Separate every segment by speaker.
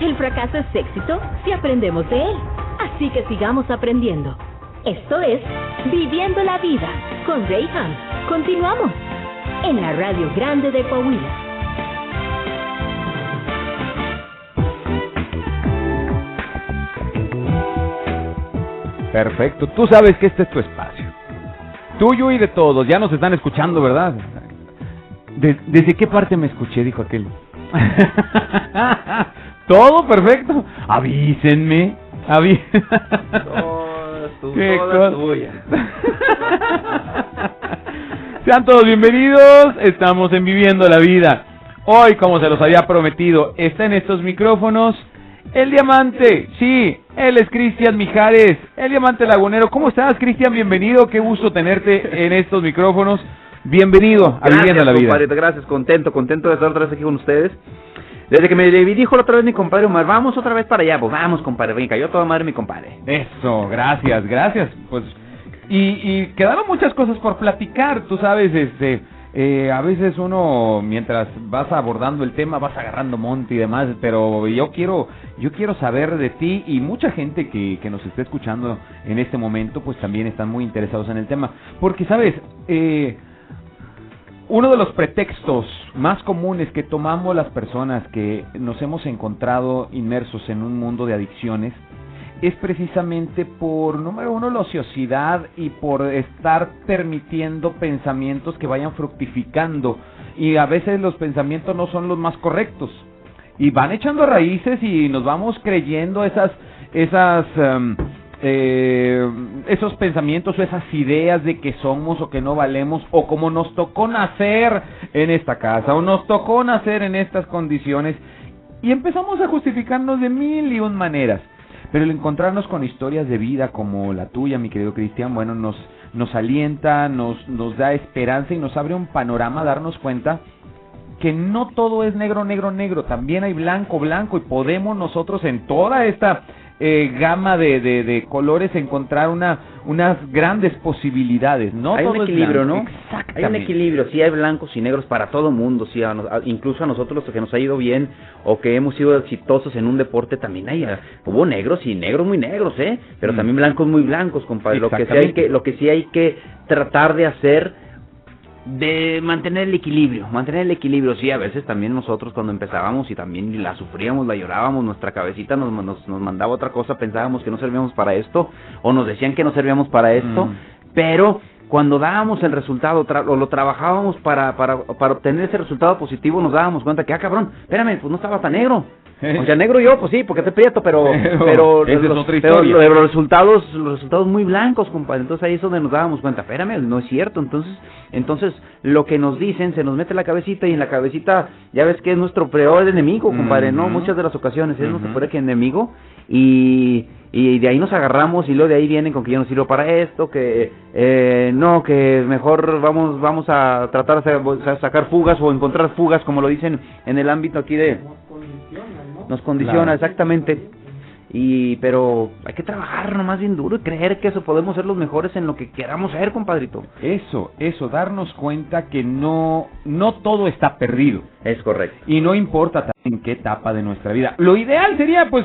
Speaker 1: El fracaso es éxito si aprendemos de él. Así que sigamos aprendiendo. Esto es Viviendo la Vida con Ray Hunt. Continuamos en la Radio Grande de Coahuila.
Speaker 2: Perfecto. Tú sabes que este es tu espacio. Tuyo y de todos. Ya nos están escuchando, ¿verdad? ¿Desde qué parte me escuché? Dijo aquel. Todo perfecto. Avísenme. Aví
Speaker 3: ¿Qué tuya.
Speaker 2: Sean todos bienvenidos. Estamos en Viviendo la Vida. Hoy, como se los había prometido, está en estos micrófonos el diamante. Sí, él es Cristian Mijares, el diamante lagunero. ¿Cómo estás, Cristian? Bienvenido. Qué gusto tenerte en estos micrófonos. Bienvenido a Viviendo la Vida.
Speaker 3: Compadre, gracias, contento, contento de estar otra vez aquí con ustedes. Desde que me dijo la otra vez mi compadre Omar, vamos otra vez para allá, pues vamos, compadre, venga, cayó toda madre mi compadre.
Speaker 2: Eso, gracias, gracias. Pues, y, y quedaron muchas cosas por platicar, tú sabes, este, eh, a veces uno, mientras vas abordando el tema, vas agarrando monte y demás, pero yo quiero, yo quiero saber de ti y mucha gente que, que nos esté escuchando en este momento, pues también están muy interesados en el tema, porque sabes, eh, uno de los pretextos más comunes que tomamos las personas que nos hemos encontrado inmersos en un mundo de adicciones es precisamente por, número uno, la ociosidad y por estar permitiendo pensamientos que vayan fructificando. Y a veces los pensamientos no son los más correctos. Y van echando raíces y nos vamos creyendo esas, esas, em, eh, esos pensamientos o esas ideas de que somos o que no valemos o como nos tocó nacer en esta casa o nos tocó nacer en estas condiciones y empezamos a justificarnos de mil y un maneras. Pero el encontrarnos con historias de vida como la tuya, mi querido Cristian, bueno, nos, nos alienta, nos, nos da esperanza y nos abre un panorama a darnos cuenta que no todo es negro, negro, negro, también hay blanco, blanco y podemos nosotros en toda esta eh, gama de, de, de, colores encontrar una unas grandes posibilidades. No
Speaker 3: hay un equilibrio, ¿no?
Speaker 2: Hay
Speaker 3: un equilibrio. Sí hay blancos y negros para todo mundo. Sí, incluso a nosotros los que nos ha ido bien o que hemos sido exitosos en un deporte también hay hubo negros y negros muy negros, ¿eh? Pero mm. también blancos muy blancos, compadre. Lo que sí hay que lo que sí hay que tratar de hacer de mantener el equilibrio, mantener el equilibrio, sí, a veces también nosotros cuando empezábamos y también la sufríamos, la llorábamos, nuestra cabecita nos, nos, nos mandaba otra cosa, pensábamos que no servíamos para esto, o nos decían que no servíamos para esto, mm. pero cuando dábamos el resultado o lo trabajábamos para, para, para obtener ese resultado positivo, nos dábamos cuenta que, ah, cabrón, espérame, pues no estaba tan negro, o sea, negro yo, pues sí, porque te prieto, pero pero, los, los, resultados los resultados muy blancos, compadre. Entonces ahí es donde nos dábamos cuenta, espérame, no es cierto. Entonces, entonces lo que nos dicen se nos mete la cabecita y en la cabecita ya ves que es nuestro peor enemigo, compadre, ¿no? Muchas de las ocasiones es nuestro peor enemigo y y de ahí nos agarramos y luego de ahí vienen con que yo no sirvo para esto, que eh, no, que mejor vamos vamos a tratar de sacar fugas o encontrar fugas, como lo dicen en el ámbito aquí de nos condiciona exactamente. Y pero hay que trabajar nomás bien duro y creer que eso podemos ser los mejores en lo que queramos ser compadrito.
Speaker 2: Eso eso darnos cuenta que no no todo está perdido.
Speaker 3: Es correcto.
Speaker 2: Y no importa en qué etapa de nuestra vida. Lo ideal sería pues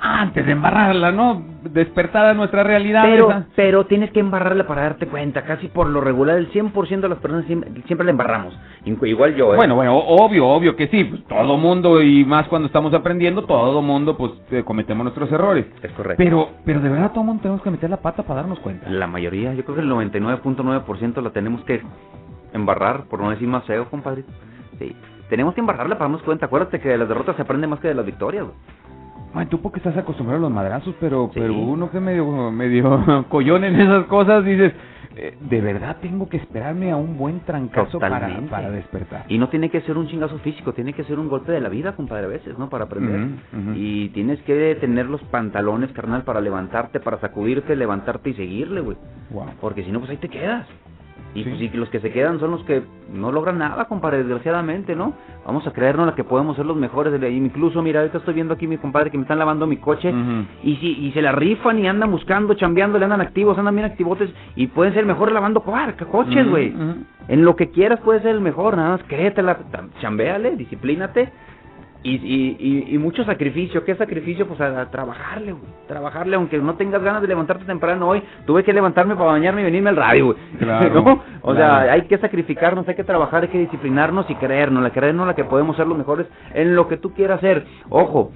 Speaker 2: antes de embarrarla, ¿no? Despertada nuestra realidad.
Speaker 3: Pero, pero tienes que embarrarla para darte cuenta. Casi por lo regular, el 100% de las personas siempre, siempre la embarramos. Igual yo, ¿eh?
Speaker 2: Bueno, bueno, obvio, obvio que sí. Pues, todo mundo, y más cuando estamos aprendiendo, todo mundo, pues, eh, cometemos nuestros errores.
Speaker 3: Es correcto.
Speaker 2: Pero, pero de verdad, todo mundo tenemos que meter la pata para darnos cuenta.
Speaker 3: La mayoría, yo creo que el 99.9% la tenemos que embarrar, por no decir más feo, compadre. Sí. Tenemos que embarrarla para darnos cuenta. Acuérdate que de las derrotas se aprende más que de las victorias,
Speaker 2: Tú porque estás acostumbrado a los madrazos, pero pero uno que medio medio collón en esas cosas dices, eh, de verdad tengo que esperarme a un buen trancazo para, para, despertar.
Speaker 3: Y no tiene que ser un chingazo físico, tiene que ser un golpe de la vida, compadre, a veces, ¿no? Para aprender. Y tienes que tener los pantalones, carnal, para levantarte, para sacudirte, levantarte y seguirle, güey. Wow. Porque si no, pues ahí te quedas. Y, pues, los que se quedan son los que no logran nada, compadre, desgraciadamente, ¿no? Vamos a creernos que podemos ser los mejores. Incluso, mira, ahorita estoy viendo aquí mi compadre que me están lavando mi coche y si y se la rifan y andan buscando, chambeando, le andan activos, andan bien activotes y pueden ser mejores lavando coches, güey. En lo que quieras puedes ser el mejor, nada más créetela, chambeale, disciplínate Y, y, y, mucho sacrificio. ¿Qué sacrificio? Pues a, trabajarle, güey. Trabajarle, aunque no tengas ganas de levantarte temprano hoy. Tuve que levantarme para bañarme y venirme al radio, güey.
Speaker 2: Claro,
Speaker 3: O sea, hay que sacrificarnos, hay que trabajar, hay que disciplinarnos y creernos. La creernos la que podemos ser los mejores en lo que tú quieras hacer. Ojo,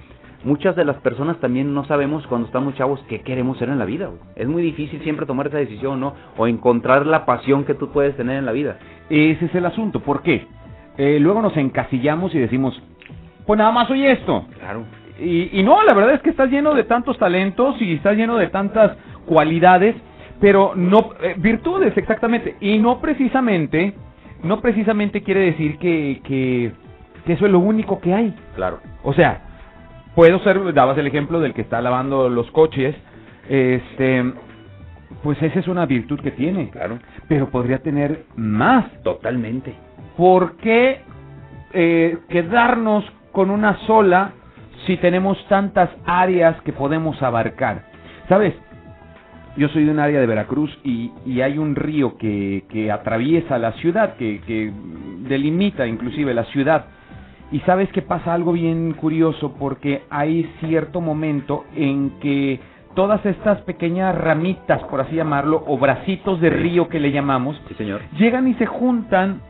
Speaker 3: muchas de las personas también no sabemos cuando estamos chavos qué queremos ser en la vida. Güey. Es muy difícil siempre tomar esa decisión, ¿no? O encontrar la pasión que tú puedes tener en la vida.
Speaker 2: Ese es el asunto. ¿Por qué? Eh, luego nos encasillamos y decimos, pues nada más soy esto.
Speaker 3: Claro.
Speaker 2: Y, y no, la verdad es que estás lleno de tantos talentos y estás lleno de tantas cualidades, pero no, eh, virtudes exactamente, y no precisamente, no precisamente quiere decir que, que, que eso es lo único que hay.
Speaker 3: Claro.
Speaker 2: O sea, puedo ser, dabas el ejemplo del que está lavando los coches, este, pues esa es una virtud que tiene.
Speaker 3: Claro.
Speaker 2: Pero podría tener más.
Speaker 3: Totalmente.
Speaker 2: ¿Por qué eh, quedarnos con una sola si tenemos tantas áreas que podemos abarcar? ¿Sabes? Yo soy de un área de Veracruz y, y hay un río que, que atraviesa la ciudad, que, que delimita inclusive la ciudad. Y sabes que pasa algo bien curioso porque hay cierto momento en que todas estas pequeñas ramitas, por así llamarlo, o bracitos de río que le llamamos,
Speaker 3: Sí, señor.
Speaker 2: llegan y se juntan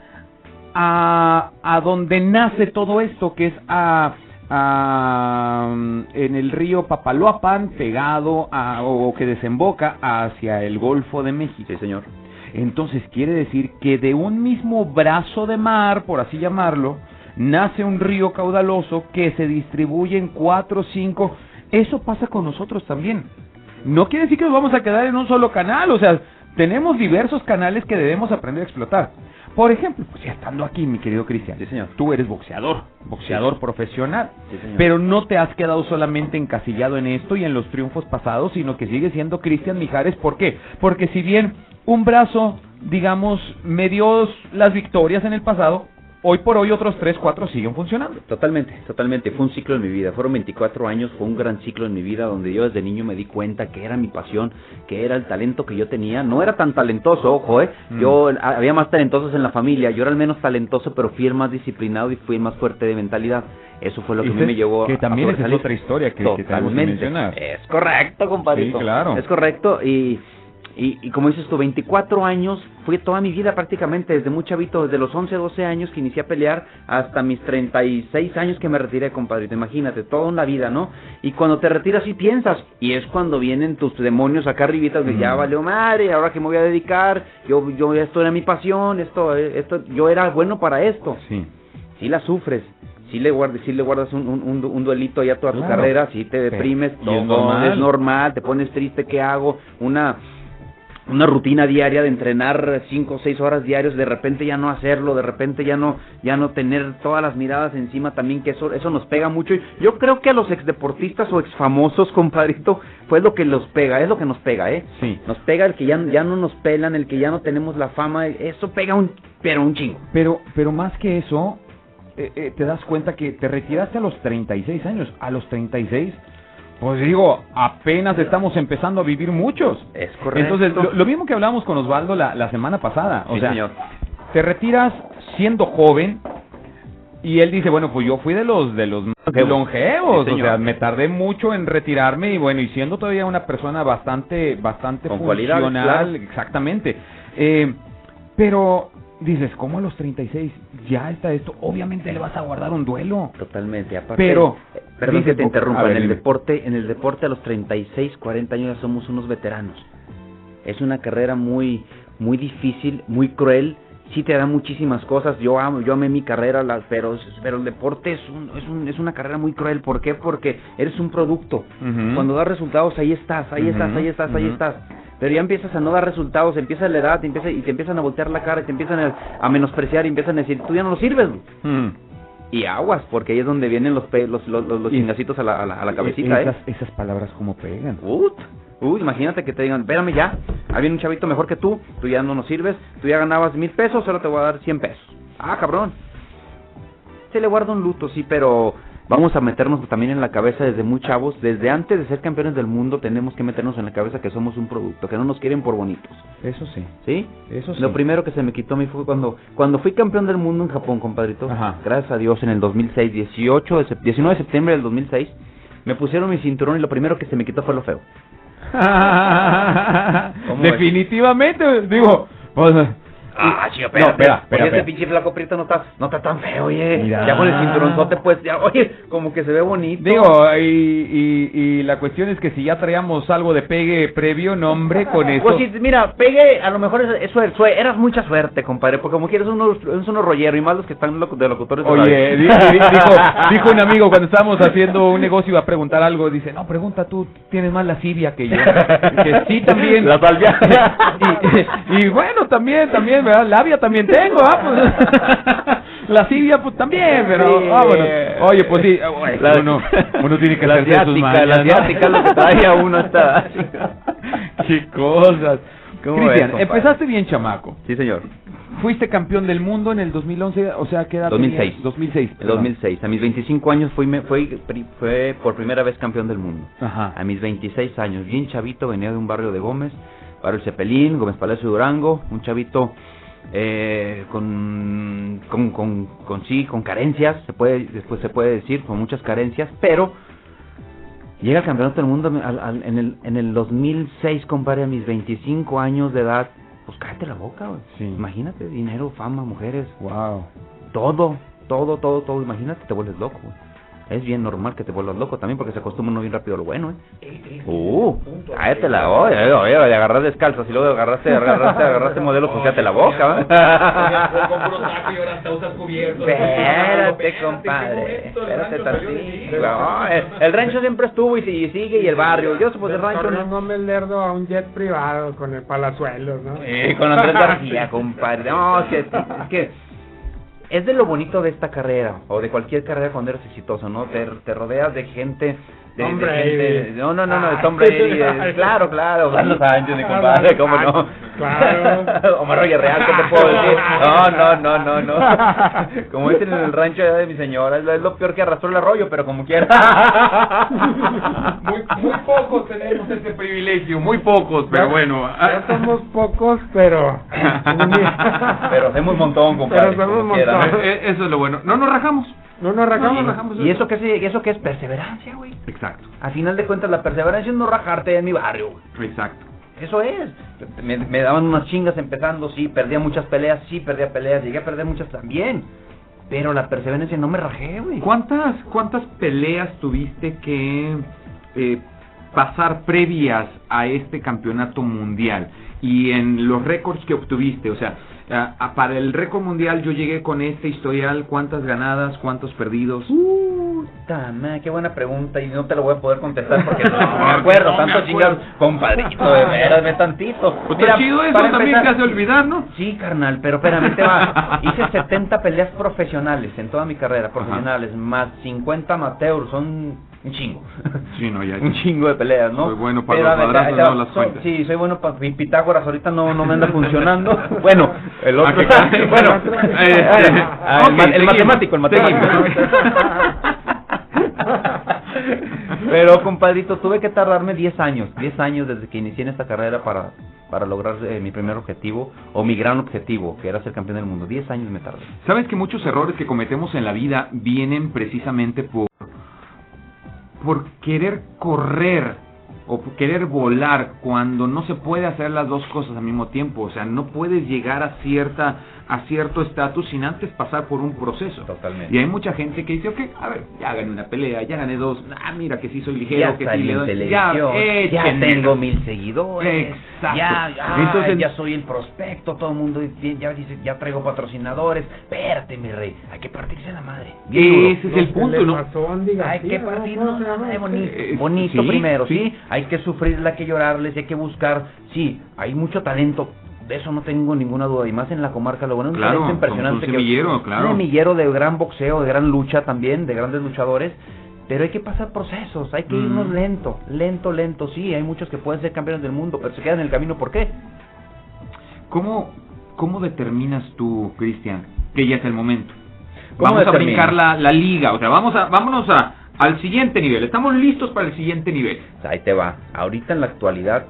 Speaker 2: a, a donde nace todo esto, que es a, a, en el río Papaloapan, pegado a, o que desemboca hacia el Golfo de México.
Speaker 3: Sí, señor.
Speaker 2: Entonces quiere decir que de un mismo brazo de mar, por así llamarlo, nace un río caudaloso que se distribuye en cuatro o cinco. Eso pasa con nosotros también. No quiere decir que nos vamos a quedar en un solo canal, o sea, tenemos diversos canales que debemos aprender a explotar. Por ejemplo, pues ya estando aquí, mi querido Cristian,
Speaker 3: Sí, señor.
Speaker 2: tú eres boxeador, boxeador profesional,
Speaker 3: Sí, señor.
Speaker 2: pero no te has quedado solamente encasillado en esto y en los triunfos pasados, sino que sigues siendo Cristian Mijares. ¿Por qué? Porque si bien un brazo, digamos, me dio las victorias en el pasado, hoy por hoy otros tres, cuatro siguen funcionando.
Speaker 3: Totalmente, totalmente. Fue un ciclo en mi vida. Fueron 24 años, fue un gran ciclo en mi vida donde yo desde niño me di cuenta que era mi pasión, que era el talento que yo tenía. No era tan talentoso, ojo, ¿eh?
Speaker 2: Mm.
Speaker 3: Yo a- había más talentosos en la familia. Yo era el menos talentoso, pero fui el más disciplinado y fui el más fuerte de mentalidad. Eso fue lo que a mí me llevó
Speaker 2: que
Speaker 3: a- a
Speaker 2: también esa es otra historia que- que tenemos que mencionar.
Speaker 3: Es correcto, compadrito.
Speaker 2: Sí, claro.
Speaker 3: Es correcto y... Y, y como dices tú, 24 años, fue toda mi vida prácticamente, desde muy chavito, desde los 11, 12 años que inicié a pelear hasta mis 36 años que me retiré, compadrito. Imagínate, toda una vida, ¿no? Y cuando te retiras y piensas, y es cuando vienen tus demonios acá arribita de ya
Speaker 2: Mm.
Speaker 3: valió madre, ahora que me voy a dedicar, yo, yo esto era mi pasión, esto, eh, esto, yo era bueno para esto.
Speaker 2: Sí.
Speaker 3: Si la sufres, si le guardas, si le guardas un, un, un, duelito ya toda tu
Speaker 2: Claro.
Speaker 3: carrera, si te deprimes,
Speaker 2: normal.
Speaker 3: es normal, te pones triste, ¿qué hago? Una una rutina diaria de entrenar cinco o seis horas diarios, de repente ya no hacerlo, de repente ya no ya no tener todas las miradas encima también que eso eso nos pega mucho. Yo creo que a los exdeportistas o exfamosos, compadrito, fue lo que los pega, es lo que nos pega, ¿eh?
Speaker 2: Sí.
Speaker 3: Nos pega el que ya ya no nos pelan, el que ya no tenemos la fama, eso pega un pero un chingo.
Speaker 2: Pero, pero más que eso, eh, eh, te das cuenta que te retiraste a los 36 años. A los 36, pues digo, apenas estamos empezando a vivir muchos.
Speaker 3: Es correcto.
Speaker 2: Entonces, lo, lo mismo que hablamos con Osvaldo la, la semana pasada. O
Speaker 3: Sí,
Speaker 2: sea,
Speaker 3: señor.
Speaker 2: te retiras siendo joven y él dice, bueno, pues yo fui de los de los más
Speaker 3: Longevos. Sí,
Speaker 2: o sea, me tardé mucho en retirarme y bueno, y siendo todavía una persona bastante bastante
Speaker 3: Con
Speaker 2: funcional,
Speaker 3: claro.
Speaker 2: exactamente. Eh, pero dices, ¿cómo a los 36 ya está esto? Obviamente le vas a guardar un duelo.
Speaker 3: Totalmente, aparte.
Speaker 2: Pero,
Speaker 3: eh, perdón que te interrumpa,
Speaker 2: ver,
Speaker 3: en el
Speaker 2: dime.
Speaker 3: deporte, en el deporte a los 36, 40 años ya somos unos veteranos. Es una carrera muy muy difícil, muy cruel. Sí te da muchísimas cosas. Yo amo, yo amé mi carrera, la- pero pero el deporte es un, es un- es una carrera muy cruel. ¿Por qué? Porque eres un producto. Cuando das resultados, ahí estás, ahí estás, ahí estás, ahí estás. Pero ya empiezas a no dar resultados, empieza la edad, te empieza, y te empiezan a voltear la cara, y te empiezan a, a menospreciar, y empiezan a decir, tú ya no lo sirves. güey".
Speaker 2: Mm.
Speaker 3: Y aguas, porque ahí es donde vienen los pe- los, los, los, los
Speaker 2: Y-
Speaker 3: chingacitos a la, a la, a la cabecita,
Speaker 2: esas,
Speaker 3: ¿eh?
Speaker 2: esas palabras como pegan.
Speaker 3: Ut, uy, imagínate que te digan, espérame ya, hay un chavito mejor que tú, tú ya no nos sirves, tú ya ganabas mil pesos, ahora te voy a dar cien pesos. Ah, cabrón. Se le guarda un luto, sí, pero vamos a meternos también en la cabeza desde muy chavos, desde antes de ser campeones del mundo tenemos que meternos en la cabeza que somos un producto, que no nos quieren por bonitos.
Speaker 2: Eso sí.
Speaker 3: ¿Sí?
Speaker 2: Eso sí.
Speaker 3: Lo primero que se me quitó a mí fue cuando cuando fui campeón del mundo en Japón, compadrito.
Speaker 2: Ajá.
Speaker 3: Gracias a Dios en el 2006, 18 de sep- 19 de septiembre del 2006, me pusieron mi cinturón y lo primero que se me quitó fue lo feo.
Speaker 2: Definitivamente, digo, pues,
Speaker 3: Ah, chido,
Speaker 2: No, espera, espera,
Speaker 3: Oye, ese
Speaker 2: espera.
Speaker 3: pinche flaco prieto no está, no está tan feo, oye.
Speaker 2: Mira.
Speaker 3: Ya con el cinturonzote, pues, ya, oye, como que se ve bonito.
Speaker 2: digo, y, y, y la cuestión es que si ya traíamos algo de pegue previo, nombre con eso.
Speaker 3: Pues sí, mira, pegue, a lo mejor es, es eras mucha suerte, compadre, porque como quieres unos, es unos rollero y más los que están locu- de locutores. de
Speaker 2: Oye, dijo, dijo un amigo cuando estábamos haciendo un negocio iba a preguntar algo, dice, no, pregunta tú, tienes más lascivia que yo. Que sí, también.
Speaker 3: La salvia.
Speaker 2: y, y bueno, también, también, ¿verdad? Labia también tengo, ¿ah? Pues, lascivia, pues también, pero
Speaker 3: Sí.
Speaker 2: vámonos. Oye, pues sí,
Speaker 3: La-
Speaker 2: uno, uno tiene que
Speaker 3: la
Speaker 2: hacerse sus
Speaker 3: asiática,
Speaker 2: mañas,
Speaker 3: la
Speaker 2: ¿no?
Speaker 3: asiática es lo que trae a uno esta.
Speaker 2: Qué cosas.
Speaker 3: ¿Cómo
Speaker 2: Cristian, empezaste bien, chamaco.
Speaker 3: Sí, señor.
Speaker 2: Fuiste campeón del mundo en el 2011, o sea, ¿qué edad
Speaker 3: 2006.
Speaker 2: tenías? 2006.
Speaker 3: En
Speaker 2: perdón.
Speaker 3: 2006. A mis 25 años fui, me- fui, fue por primera vez campeón del mundo.
Speaker 2: Ajá.
Speaker 3: A mis 26 años, bien chavito, venía de un barrio de Gómez, barrio El Cepelín, Gómez Palacio Durango, un chavito eh, con, con, con, con sí, con carencias, se puede, después se puede decir, con muchas carencias, pero llega al campeonato del mundo al- al- en, el, en el 2006, compadre, a mis 25 años de edad, pues cállate la boca, güey.
Speaker 2: Sí.
Speaker 3: Imagínate, dinero, fama, mujeres,
Speaker 2: Wow.
Speaker 3: todo, todo, todo, todo, imagínate, te vuelves loco, güey. Es bien normal que te vuelvas loco también porque se acostumbra uno bien rápido a lo bueno, ¿eh? Uh, cállate la oye, oye, oye, agarras descalzas y luego agarraste, agarraste, agarraste modelos, pues cállate la boca, Espérate, compadre, espérate tantito. No, el, el rancho siempre estuvo y, si- y sigue y el barrio. Yo pues el rancho no.
Speaker 4: Gómez Lerdo a un jet privado con el Palazuelos, ¿no?
Speaker 3: Sí, con Andrés García, compadre. No, que, es que es de lo bonito de esta carrera, o de cualquier carrera cuando eres exitoso, ¿no? Te, te rodeas de gente... De,
Speaker 4: Tom
Speaker 3: de
Speaker 4: Brady.
Speaker 3: gente- no, no, no, no, de
Speaker 4: Ah.
Speaker 3: Tom Brady, claro, claro, Carlos Sánchez, mi compadre, ¿cómo no?
Speaker 4: Claro.
Speaker 3: Omar Roger Real, ¿qué te puedo decir? No, no, no, no, no. Como dicen en el rancho de mi señora, es lo, peor que arrastró el arroyo, pero como quiera.
Speaker 2: Muy, muy pocos tenemos ese privilegio, muy pocos, pero bueno.
Speaker 4: Ya somos pocos, pero...
Speaker 3: Pero hacemos un montón, compadre.
Speaker 4: Pero hacemos un montón.
Speaker 2: Eh, Eso es lo bueno. No nos rajamos.
Speaker 4: No nos rajamos,
Speaker 2: Sí.
Speaker 4: rajamos.
Speaker 3: ¿Y eso qué, es, eso qué es perseverancia, güey?
Speaker 2: Exacto,
Speaker 3: Al final de cuentas, la perseverancia es no rajarte en mi barrio, güey.
Speaker 2: exacto.
Speaker 3: Eso es. Me, me daban unas chingas empezando, sí, perdía muchas peleas, sí, perdía peleas, llegué a perder muchas también. Pero la perseverancia no me rajé, güey.
Speaker 2: ¿Cuántas, ¿Cuántas peleas tuviste que eh, pasar previas a este campeonato mundial? Y en los récords que obtuviste, o sea, a- para el récord mundial yo llegué con este historial, ¿cuántas ganadas, cuántos perdidos?
Speaker 3: Puta madre, qué buena pregunta y no te lo voy a poder contestar porque no, me acuerdo, tanto chingados, compadrito, de veras, ve tantito.
Speaker 2: Pues
Speaker 3: Mira,
Speaker 2: chido eso,
Speaker 3: para
Speaker 2: también
Speaker 3: empezar-
Speaker 2: te hace olvidar, ¿no?
Speaker 3: Sí, carnal, pero espérame, te va. Hice 70 peleas profesionales en toda mi carrera, profesionales, más 50 amateurs, son un chingo.
Speaker 2: Sí, no, ya.
Speaker 3: un chingo de peleas, ¿no?
Speaker 2: Soy bueno para
Speaker 3: Pero,
Speaker 2: los madrazos, no las
Speaker 3: So-
Speaker 2: cuentas.
Speaker 3: Sí, soy bueno para mi Pitágoras, ahorita no, no me anda funcionando. bueno, el otro. bueno,
Speaker 2: Eh,
Speaker 3: el, matemático, el matemático. Pero, compadrito, tuve que tardarme 10 años, 10 años desde que inicié en esta carrera para, para lograr eh, mi primer objetivo, o mi gran objetivo, que era ser campeón del mundo. 10 años me tardé.
Speaker 2: Sabes que muchos errores que cometemos en la vida vienen precisamente por por querer correr o por querer volar cuando no se puede hacer las dos cosas al mismo tiempo, o sea, no puedes llegar a cierta a cierto estatus sin antes pasar por un proceso.
Speaker 3: Totalmente.
Speaker 2: Y hay mucha gente que dice, ok, a ver, ya gané una pelea, ya gané dos, ah, mira que sí soy ligero,
Speaker 3: Ya
Speaker 2: que sí le doy,
Speaker 3: televisión, ya, tengo mil seguidores,
Speaker 2: Exacto.
Speaker 3: ya, ya,
Speaker 2: Entonces-
Speaker 3: ya soy el prospecto, todo el mundo ya dice, ya traigo patrocinadores, espérate mi rey, hay que partirse la madre. Bien duro.
Speaker 2: Ese es el punto, ¿no?
Speaker 3: Hay que partir, no, no, no, bonito,
Speaker 2: Eh,
Speaker 3: bonito
Speaker 2: sí,
Speaker 3: primero,
Speaker 2: sí.
Speaker 3: sí. Hay que sufrirla, hay que llorarles, hay que buscar, sí, hay mucho talento, de eso no tengo ninguna duda, y más en la comarca, lo bueno es un
Speaker 2: Claro,
Speaker 3: impresionante.
Speaker 2: un semillero, claro.
Speaker 3: Un semillero de gran boxeo, de gran lucha también, de grandes luchadores, pero hay que pasar procesos, hay que
Speaker 2: Mm.
Speaker 3: irnos lento, lento, lento, sí, hay muchos que pueden ser campeones del mundo, pero se quedan en el camino, ¿por qué?
Speaker 2: ¿Cómo, ¿Cómo determinas tú, Cristian, que ya es el momento?
Speaker 3: ¿Cómo
Speaker 2: vamos a brincar la, la liga, o sea, vamos a, vámonos a, al siguiente nivel. Estamos listos para el siguiente nivel.
Speaker 3: Ahí te va. Ahorita en la actualidad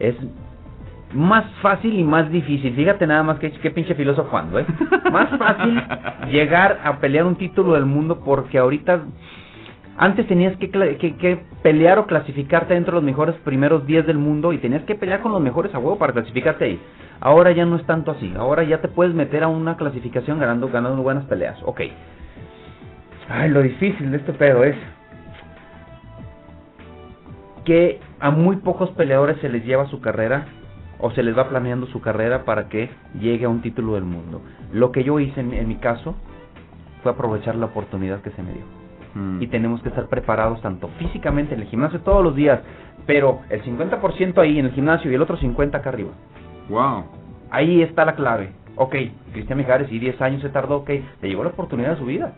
Speaker 3: es más fácil y más difícil. Fíjate nada más que qué pinche filósofo ando, ¿eh? Más fácil llegar a pelear un título del mundo porque ahorita antes tenías que, que pelear o clasificarte dentro de los mejores primeros 10 del mundo y tenías que pelear con los mejores a huevo para clasificarte ahí. Ahora ya no es tanto así. Ahora ya te puedes meter a una clasificación ganando ganando buenas peleas. Ok. Ay, lo difícil de este pedo es que a muy pocos peleadores se les lleva su carrera o se les va planeando su carrera para que llegue a un título del mundo. Lo que yo hice en, en mi caso fue aprovechar la oportunidad que se me dio.
Speaker 2: Mm.
Speaker 3: Y tenemos que estar preparados tanto físicamente en el gimnasio todos los días, pero el 50% ahí en el gimnasio y el otro 50% acá arriba.
Speaker 2: Wow.
Speaker 3: Ahí está la clave. Ok, Cristian Mijares, y 10 años se tardó, ok, le llegó la oportunidad de su vida.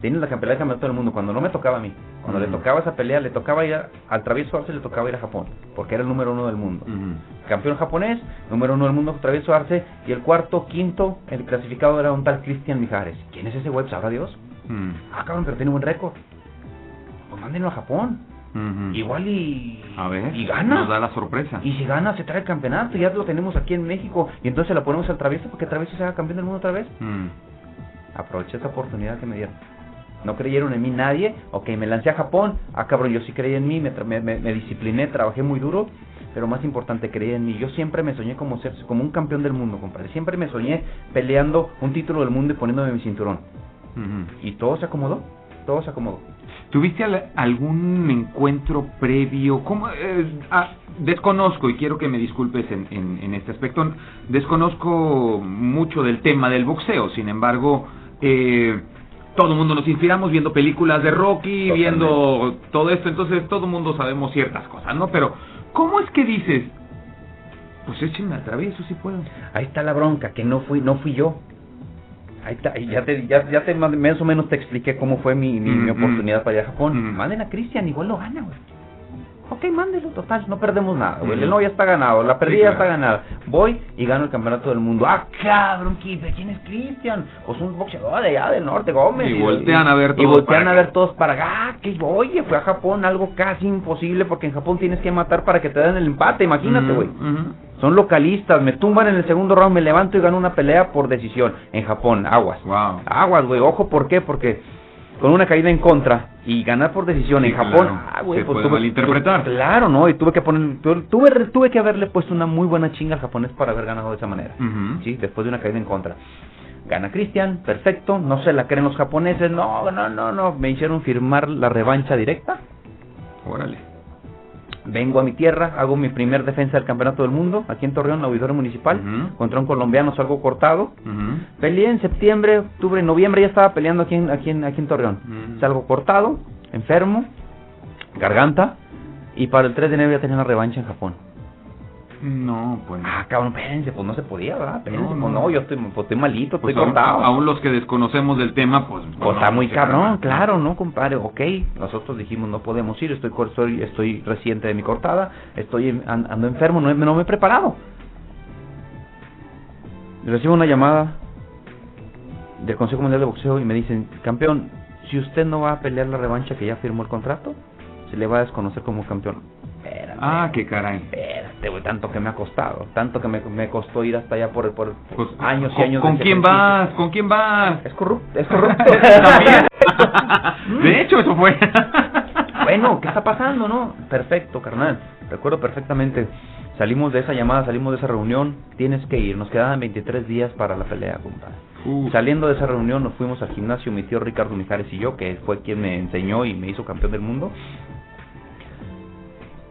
Speaker 3: Tienes la pelea del campeonato del mundo, cuando no me tocaba a mí. Cuando le tocaba esa pelea, le tocaba ir a- al Travieso Arce, le tocaba ir a Japón, porque era el número uno del mundo. Campeón japonés, número uno del mundo, Travieso Arce, y el cuarto, quinto, el clasificado era un tal Cristian Mijares. ¿Quién es ese web? ¿Sabrá Dios?
Speaker 2: Mm.
Speaker 3: Ah, cabrón, pero tiene buen récord. Pues mándenlo a Japón. Igual y...
Speaker 2: A ver,
Speaker 3: Y gana.
Speaker 2: nos da la sorpresa.
Speaker 3: Y si gana, se trae el campeonato. Ya lo tenemos aquí en México. Y entonces la ponemos al travieso para que Travieso sea campeón del mundo otra vez. Aproveché esa oportunidad que me dieron. No creyeron en mí nadie. Ok, me lancé a Japón. Ah, cabrón, yo sí creí en mí. Me, me, me- discipliné, trabajé muy duro. Pero más importante, creí en mí. Yo siempre me soñé como ser como un campeón del mundo, compadre. Siempre me soñé peleando un título del mundo y poniéndome mi cinturón.
Speaker 2: Ujú.
Speaker 3: Y todo se acomodó. Todo se acomodó.
Speaker 2: ¿Tuviste al- algún encuentro previo? ¿Cómo, eh, ah, desconozco y quiero que me disculpes en, en, en este aspecto. Desconozco mucho del tema del boxeo, sin embargo, eh, todo el mundo nos inspiramos viendo películas de Rocky,
Speaker 3: Totalmente.
Speaker 2: viendo todo esto, entonces todo el mundo sabemos ciertas cosas, ¿no? Pero, ¿cómo es que dices? Pues échenme al travieso si puedo.
Speaker 3: Ahí está la bronca, que no fui, no fui yo. Ahí está, y ya te, ya, ya te más o menos te expliqué cómo fue mi, mi, mi oportunidad para ir a Japón.
Speaker 2: Mm.
Speaker 3: Manden a Cristian, igual lo gana, güey. Ok, mándelo, total, no perdemos nada, güey. El no ya está ganado, la perdida
Speaker 2: Sí, claro.
Speaker 3: está ganada. Voy y gano el campeonato del mundo. Ah, cabrón, ¿quién es Cristian? Pues un boxeador de allá del norte, Gómez.
Speaker 2: Y voltean a ver
Speaker 3: Y
Speaker 2: todos
Speaker 3: voltean
Speaker 2: para
Speaker 3: a ver todos para acá. Ah, que oye, fue a Japón, algo casi imposible, porque en Japón tienes que matar para que te den el empate, imagínate, güey. Son localistas, me tumban en el segundo round, me levanto y gano una pelea por decisión en Japón, aguas.
Speaker 2: Wow.
Speaker 3: Aguas, güey, ojo, ¿por qué? Porque con una caída en contra y ganar por decisión
Speaker 2: Sí,
Speaker 3: en Japón,
Speaker 2: claro.
Speaker 3: ah, güey,
Speaker 2: Se
Speaker 3: pues
Speaker 2: puede
Speaker 3: tuve-
Speaker 2: malinterpretar.
Speaker 3: tu- Claro, no, y tuve que poner, tu- tuve, tuve que haberle puesto una muy buena chinga al japonés para haber ganado de esa manera. Sí, después de una caída en contra. Gana Cristian, perfecto, no se la creen los japoneses, no, no, no, no, me hicieron firmar la revancha directa.
Speaker 2: Órale.
Speaker 3: Vengo a mi tierra, hago mi primer defensa del campeonato del mundo, aquí en Torreón, auditorio municipal, contra un colombiano, salgo cortado. Peleé en septiembre, octubre, noviembre, ya estaba peleando aquí en, aquí en, aquí en Torreón. Salgo cortado, enfermo, garganta, y para el 3 de enero ya tenía una revancha en Japón.
Speaker 2: No, pues.
Speaker 3: Ah, cabrón, espérense, pues no se podía, ¿verdad? Espérense,
Speaker 2: No,
Speaker 3: pues
Speaker 2: no.
Speaker 3: no, yo estoy, pues estoy malito,
Speaker 2: Pues
Speaker 3: estoy
Speaker 2: aún,
Speaker 3: cortado.
Speaker 2: aún los que desconocemos del tema, pues.
Speaker 3: Pues
Speaker 2: no,
Speaker 3: está muy
Speaker 2: no
Speaker 3: cabrón, claro, ¿no, compadre? Ok, nosotros dijimos no podemos ir, estoy, estoy, estoy reciente de mi cortada, estoy ando enfermo, no, no me he preparado. Recibo una llamada del Consejo Mundial de Boxeo y me dicen, campeón, si usted no va a pelear la revancha que ya firmó el contrato, se le va a desconocer como campeón.
Speaker 2: Ah, qué caray.
Speaker 3: espérate, güey, tanto que me ha costado, tanto que me, me costó ir hasta allá por, por
Speaker 2: Pues,
Speaker 3: años y
Speaker 2: ¿con-
Speaker 3: años.
Speaker 2: ¿Con
Speaker 3: de
Speaker 2: quién vas? ¿Con quién vas?
Speaker 3: Es corrupto, es corrupto.
Speaker 2: De hecho, eso fue.
Speaker 3: Bueno, ¿qué está pasando, no? Perfecto, carnal. Recuerdo perfectamente. Salimos de esa llamada, salimos de esa reunión. Tienes que ir. Nos quedaban 23 días para la pelea, compadre. Saliendo de esa reunión, nos fuimos al gimnasio, mi tío Ricardo Mijares y yo, que fue quien me enseñó y me hizo campeón del mundo.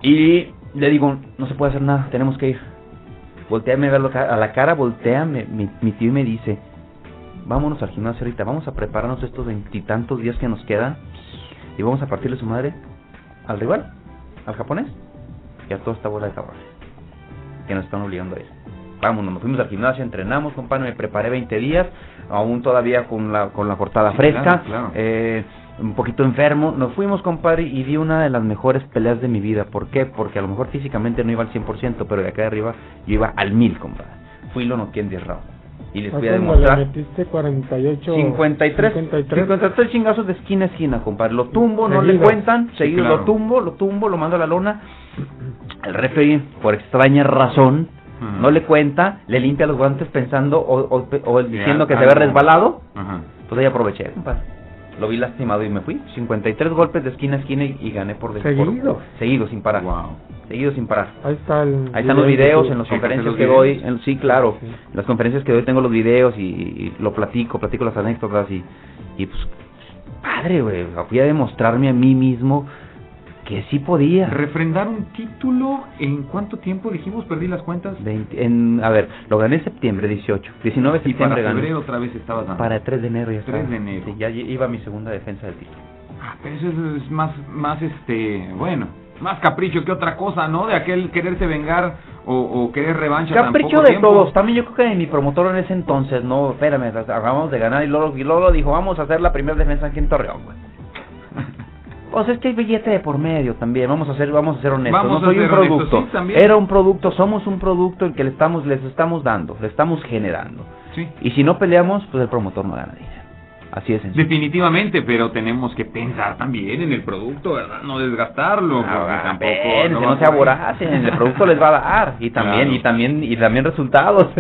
Speaker 3: Y le digo, no se puede hacer nada, tenemos que ir. Volteame a, verlo ca- a la cara, voltea mi, mi, mi tío y me dice, vámonos al gimnasio ahorita, vamos a prepararnos estos veintitantos días que nos quedan y vamos a partirle su madre al rival, al japonés y a toda esta bola de cabrones que nos están obligando a ir. Vámonos, nos fuimos al gimnasio, entrenamos, compadre, me preparé 20 días, aún todavía con la, con la cortada
Speaker 2: Sí,
Speaker 3: fresca,
Speaker 2: claro, claro.
Speaker 3: eh, un poquito enfermo. Nos fuimos, compadre, y di una de las mejores peleas de mi vida. ¿Por qué? Porque a lo mejor físicamente no iba al 100%, pero de acá de arriba yo iba al 1000, compadre. Fui lo noqué en 10 rounds. y les voy a demostrar.
Speaker 4: le metiste 48...
Speaker 3: 53,
Speaker 4: 53.
Speaker 3: 53 chingazos de esquina a esquina, compadre. Lo tumbo, no le cuentan, seguido
Speaker 2: claro.
Speaker 3: lo tumbo, lo tumbo, lo mando a la lona. El referee, por extraña razón, no le cuenta, le limpia los guantes pensando o, o- o diciendo que se ve resbalado.
Speaker 2: Ajá.
Speaker 3: Pues ahí aproveché, compadre. Lo vi lastimado y me fui. 53 golpes de esquina a esquina y, y gané por
Speaker 4: Seguido.
Speaker 3: por- seguido, sin parar.
Speaker 2: Wow.
Speaker 3: Seguido, sin parar.
Speaker 4: Ahí está el...
Speaker 3: Ahí están los
Speaker 4: video
Speaker 3: videos en las conferencias que doy. en- sí, claro.
Speaker 4: Sí.
Speaker 3: En las conferencias que doy tengo los videos y, y lo platico, platico las anécdotas y, y pues, padre, güey. Fui a demostrarme a mí mismo que sí podía.
Speaker 2: Refrendar un título, ¿en cuánto tiempo dijimos? Perdí las cuentas.
Speaker 3: 20 en, a ver, lo gané en septiembre 18. 19 de
Speaker 2: Y para
Speaker 3: septiembre gané.
Speaker 2: febrero otra vez estabas dando.
Speaker 3: Para el 3 de enero ya
Speaker 2: 3
Speaker 3: estaba.
Speaker 2: de enero.
Speaker 3: Sí, ya iba mi segunda defensa del título.
Speaker 2: Ah, pero eso es, es más, más este, bueno, más capricho que otra cosa, ¿no? De aquel quererse vengar o, o querer revancha. tan
Speaker 3: Capricho
Speaker 2: poco
Speaker 3: de
Speaker 2: tiempo.
Speaker 3: todos. También yo creo que mi promotor en ese entonces, no, espérame, acabamos de ganar y Lolo, y Lolo dijo, vamos a hacer la primera defensa aquí en Torreón, güey. O sea, es que hay billete de por medio también, vamos a ser, vamos a ser honestos,
Speaker 2: Vamos
Speaker 3: no soy un
Speaker 2: honestos,
Speaker 3: producto,
Speaker 2: sí,
Speaker 3: era un producto, somos un producto el que le estamos, les estamos dando, le estamos generando.
Speaker 2: Sí.
Speaker 3: Y si no peleamos, pues el promotor no gana. Así es.
Speaker 2: Definitivamente, pero tenemos que pensar también en el producto, ¿verdad? No desgastarlo,
Speaker 3: Ah,
Speaker 2: tampoco...
Speaker 3: ven,
Speaker 2: no
Speaker 3: se aboracen, el producto les va a dar y también
Speaker 2: Claro.
Speaker 3: y también y también resultados.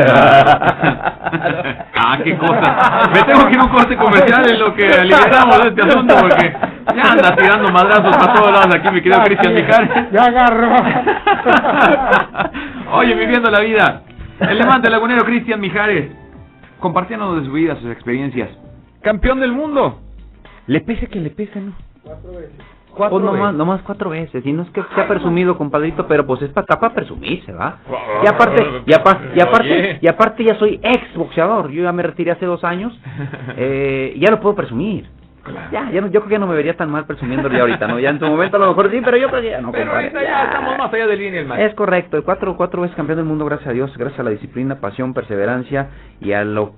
Speaker 2: ah, qué cosa. Me tengo que ir a un corte comercial en lo que liberamos de este asunto, porque ya anda tirando madrazos para todos lados aquí, mi querido Cristian Mijares.
Speaker 4: Ya agarró.
Speaker 2: Oye, viviendo la vida. El levante lagunero Cristian Mijares, compartiendo de su vida, sus experiencias. Campeón del mundo.
Speaker 3: Le pese que le pese, ¿no?
Speaker 2: Cuatro
Speaker 3: Pues nomás,
Speaker 2: veces.
Speaker 3: nomás cuatro veces. Y no es que sea presumido, compadrito, pero pues es para para presumirse, ¿va? Y aparte, y, apa- y aparte, y aparte ya soy ex boxeador. Yo ya me retiré hace dos años. Eh, ya lo puedo presumir. Ya, ya no, yo creo que ya no me vería tan mal presumiéndolo ya ahorita, ¿no? Ya en su momento a lo mejor sí, pero yo creo que ya no,
Speaker 2: Pero
Speaker 3: compadre.
Speaker 2: ahorita ya estamos más allá del bien y el mal.
Speaker 3: Es correcto, cuatro, cuatro veces campeón del mundo, gracias a Dios, gracias a la disciplina, pasión, perseverancia y a lo...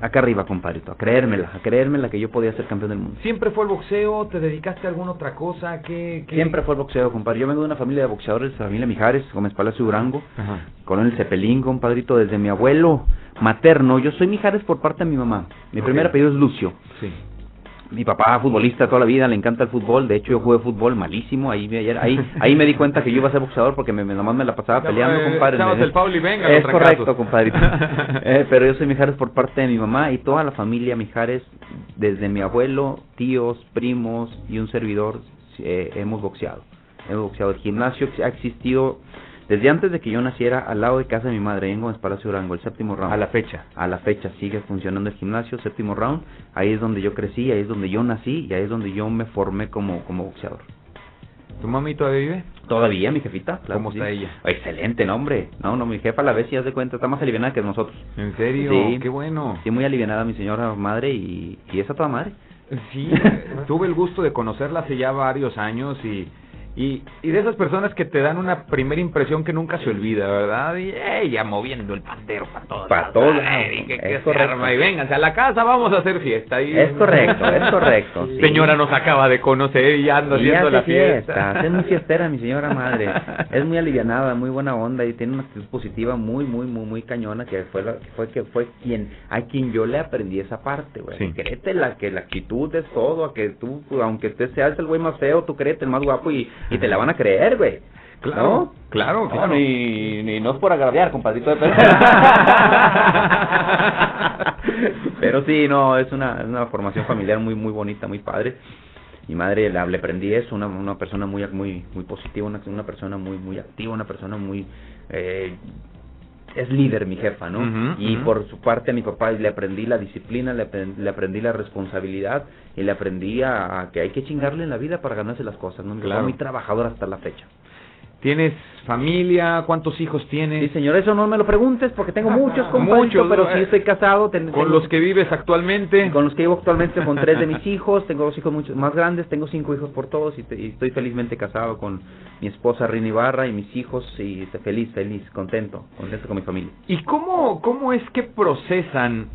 Speaker 3: Acá arriba, compadrito, a creérmela, a creérmela que yo podía ser campeón del mundo.
Speaker 2: ¿Siempre fue el boxeo? ¿Te dedicaste a alguna otra cosa? ¿Qué, qué?
Speaker 3: Siempre fue el boxeo, compadre. Yo vengo de una familia de boxeadores, familia Mijares, Gómez Palacio Durango,
Speaker 2: Ajá.
Speaker 3: Coronel Cepelín, compadrito, desde mi abuelo materno. Yo soy Mijares por parte de mi mamá. Mi primer apellido es Lucio.
Speaker 2: Sí.
Speaker 3: Mi papá, futbolista toda la vida, le encanta el fútbol. De hecho, yo jugué fútbol malísimo. Ahí, me- ahí, ahí me di cuenta que yo iba a ser boxeador porque me, me- nomás me la pasaba peleando,
Speaker 2: Eh,
Speaker 3: compadre. Me-
Speaker 2: el y venga,
Speaker 3: Es correcto, compadrito. Eh, pero yo soy Mijares por parte de mi mamá y toda la familia Mijares, desde mi abuelo, tíos, primos y un servidor, eh, hemos boxeado. Hemos boxeado. El gimnasio ha existido desde antes de que yo naciera al lado de casa de mi madre, en Gómez Palacio Durango, el séptimo round.
Speaker 2: A la fecha.
Speaker 3: A la fecha sigue funcionando el gimnasio, séptimo round. Ahí es donde yo crecí, ahí es donde yo nací y ahí es donde yo me formé como, como boxeador.
Speaker 2: ¿Tu mami todavía vive?
Speaker 3: Todavía, mi jefita. claro
Speaker 2: ¿Cómo está ella?
Speaker 3: Excelente, no, hombre. No, no, mi jefa a la vez, si haz de cuenta, está más aliviada que nosotros.
Speaker 2: ¿En serio?
Speaker 3: Sí.
Speaker 2: Qué bueno.
Speaker 3: Sí, muy aliviada mi señora madre y, y esa toda madre.
Speaker 2: Sí, tuve el gusto de conocerla hace ya varios años y, y, y de esas personas que te dan una primera impresión que nunca se olvida, ¿verdad? Y ella moviendo el pandero para todos.
Speaker 3: Pa'
Speaker 2: lados.
Speaker 3: todos
Speaker 2: que- que se arma, Y vénganse a la casa, vamos a hacer fiesta. Y,
Speaker 3: Es correcto, es correcto. sí.
Speaker 2: Señora nos acaba de conocer y ya anda haciendo la fiesta.
Speaker 3: fiestas, Es muy fiestera mi señora madre. Es muy alivianada, muy buena onda y tiene una actitud positiva muy, muy, muy, muy cañona que fue la, que fue que fue quien a quien yo le aprendí esa parte, güey.
Speaker 2: Sí.
Speaker 3: Créetela, que la actitud es todo, a que tú, aunque usted seas el güey más feo, tú créete el más guapo y, y te la van a creer, güey.
Speaker 2: Claro,
Speaker 3: ¿No?
Speaker 2: claro,
Speaker 3: No,
Speaker 2: claro.
Speaker 3: ni, ni no es por agraviar, compadrito de Pedro. Pero sí, no, es una, es una formación familiar muy, muy bonita, muy padre. Mi madre la, le aprendí eso, una, una persona muy, muy, muy positiva, una, una persona muy, muy activa, una persona muy, eh, es líder mi jefa, ¿no? Y por su parte a mi papá le aprendí la disciplina, le, le aprendí la responsabilidad y le aprendí a, a que hay que chingarle en la vida para ganarse las cosas, ¿no? Mi papá
Speaker 2: Claro.
Speaker 3: muy trabajador hasta la fecha.
Speaker 2: ¿Tienes familia? ¿Cuántos hijos tienes?
Speaker 3: Sí, señor, eso no me lo preguntes porque tengo muchos,
Speaker 2: Muchos,
Speaker 3: pero
Speaker 2: ¿no?
Speaker 3: sí estoy casado. ten-
Speaker 2: ¿Con
Speaker 3: tengo-
Speaker 2: los que vives actualmente?
Speaker 3: Con los que vivo actualmente con tres de mis hijos, tengo dos hijos mucho más grandes, tengo cinco hijos por todos y, te- y estoy felizmente casado con mi esposa Rini Ibarra y mis hijos y feliz, feliz, contento, contento con mi familia.
Speaker 2: ¿Y cómo, cómo es que procesan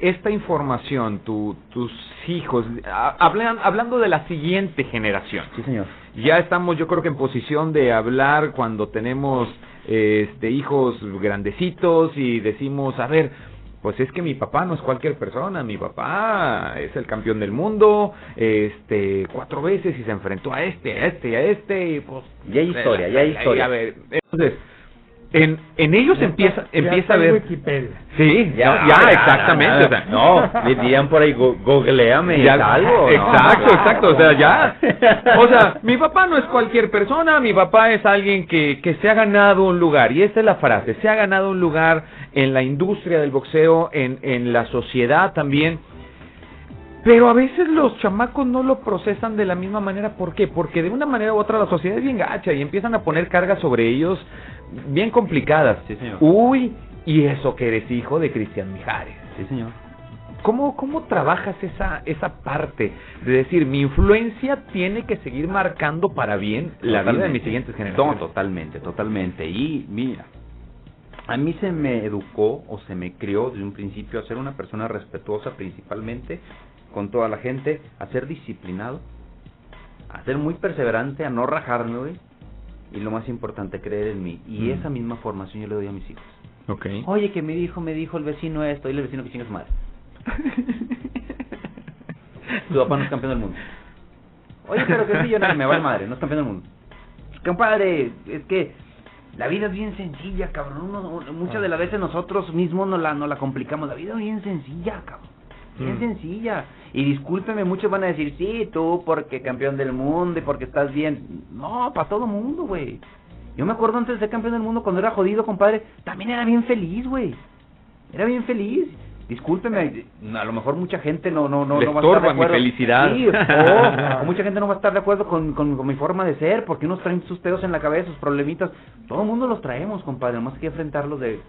Speaker 2: esta información tu- tus hijos? Hablan- hablando de la siguiente generación.
Speaker 3: Sí, señor.
Speaker 2: Ya estamos yo creo que en posición de hablar cuando tenemos este hijos grandecitos y decimos, a ver, pues es que mi papá no es cualquier persona, mi papá es el campeón del mundo, este, cuatro veces y se enfrentó a este, a este y a este, y pues...
Speaker 3: Ya hay historia, ya hay historia.
Speaker 2: A ver, entonces, en, en ellos
Speaker 4: Ya
Speaker 2: empieza,
Speaker 4: está- ya
Speaker 2: empieza
Speaker 4: está
Speaker 2: a
Speaker 4: en
Speaker 2: ver...
Speaker 4: Wikipedia.
Speaker 2: Sí, ya, ya, exactamente. o sea,
Speaker 3: No, dirían por ahí, go- googleame
Speaker 2: Ya-
Speaker 3: algo. ¿no?
Speaker 2: Exacto, exacto, o sea, ya. O sea, mi papá no es cualquier persona, mi papá es alguien que, que se ha ganado un lugar, y esta es la frase, se ha ganado un lugar en la industria del boxeo, en, en la sociedad también. Pero a veces los chamacos no lo procesan de la misma manera, ¿por qué? Porque de una manera u otra la sociedad es bien gacha y empiezan a poner cargas sobre ellos bien complicadas.
Speaker 3: Sí, señor.
Speaker 2: Uy, y eso que eres hijo de Cristian Mijares.
Speaker 3: Sí, señor.
Speaker 2: ¿Cómo, ¿Cómo trabajas esa, esa parte de decir, mi influencia tiene que seguir marcando para bien la vida de
Speaker 3: Totalmente.
Speaker 2: mis siguientes
Speaker 3: No,
Speaker 2: generaciones?
Speaker 3: totalmente, totalmente. Y mira, a mí se me educó o se me crió desde un principio a ser una persona respetuosa principalmente con toda la gente, a ser disciplinado, a ser muy perseverante, a no rajarme, güey. Y lo más importante, creer en mí. Y
Speaker 2: Mm.
Speaker 3: esa misma formación yo le doy a mis hijos. Oye, que me dijo, me dijo el vecino esto, y el vecino que chinga su madre. Tu papá no es campeón del mundo. Oye, pero que es millonario, me va madre, no es campeón del mundo. Compadre, es que la vida es bien sencilla, cabrón. Uno- muchas de las veces nosotros mismos nos la, nos la complicamos. La vida es bien sencilla, cabrón. Bien
Speaker 2: Mm.
Speaker 3: sencilla. Y discúlpeme, muchos van a decir, sí, tú porque campeón del mundo y porque estás bien. No, para todo mundo, güey. Yo me acuerdo antes de ser campeón del mundo, cuando era jodido, compadre, también era bien feliz, güey. Era bien feliz. Discúlpeme, a lo mejor mucha gente no no no,
Speaker 2: Le
Speaker 3: no va a estar de
Speaker 2: mi
Speaker 3: acuerdo.
Speaker 2: felicidad.
Speaker 3: Sí, o, o mucha gente no va a estar de acuerdo con, con, con mi forma de ser, porque unos traen sus pedos en la cabeza, sus problemitas. Todo el mundo los traemos, compadre, nomás hay que enfrentarlos de...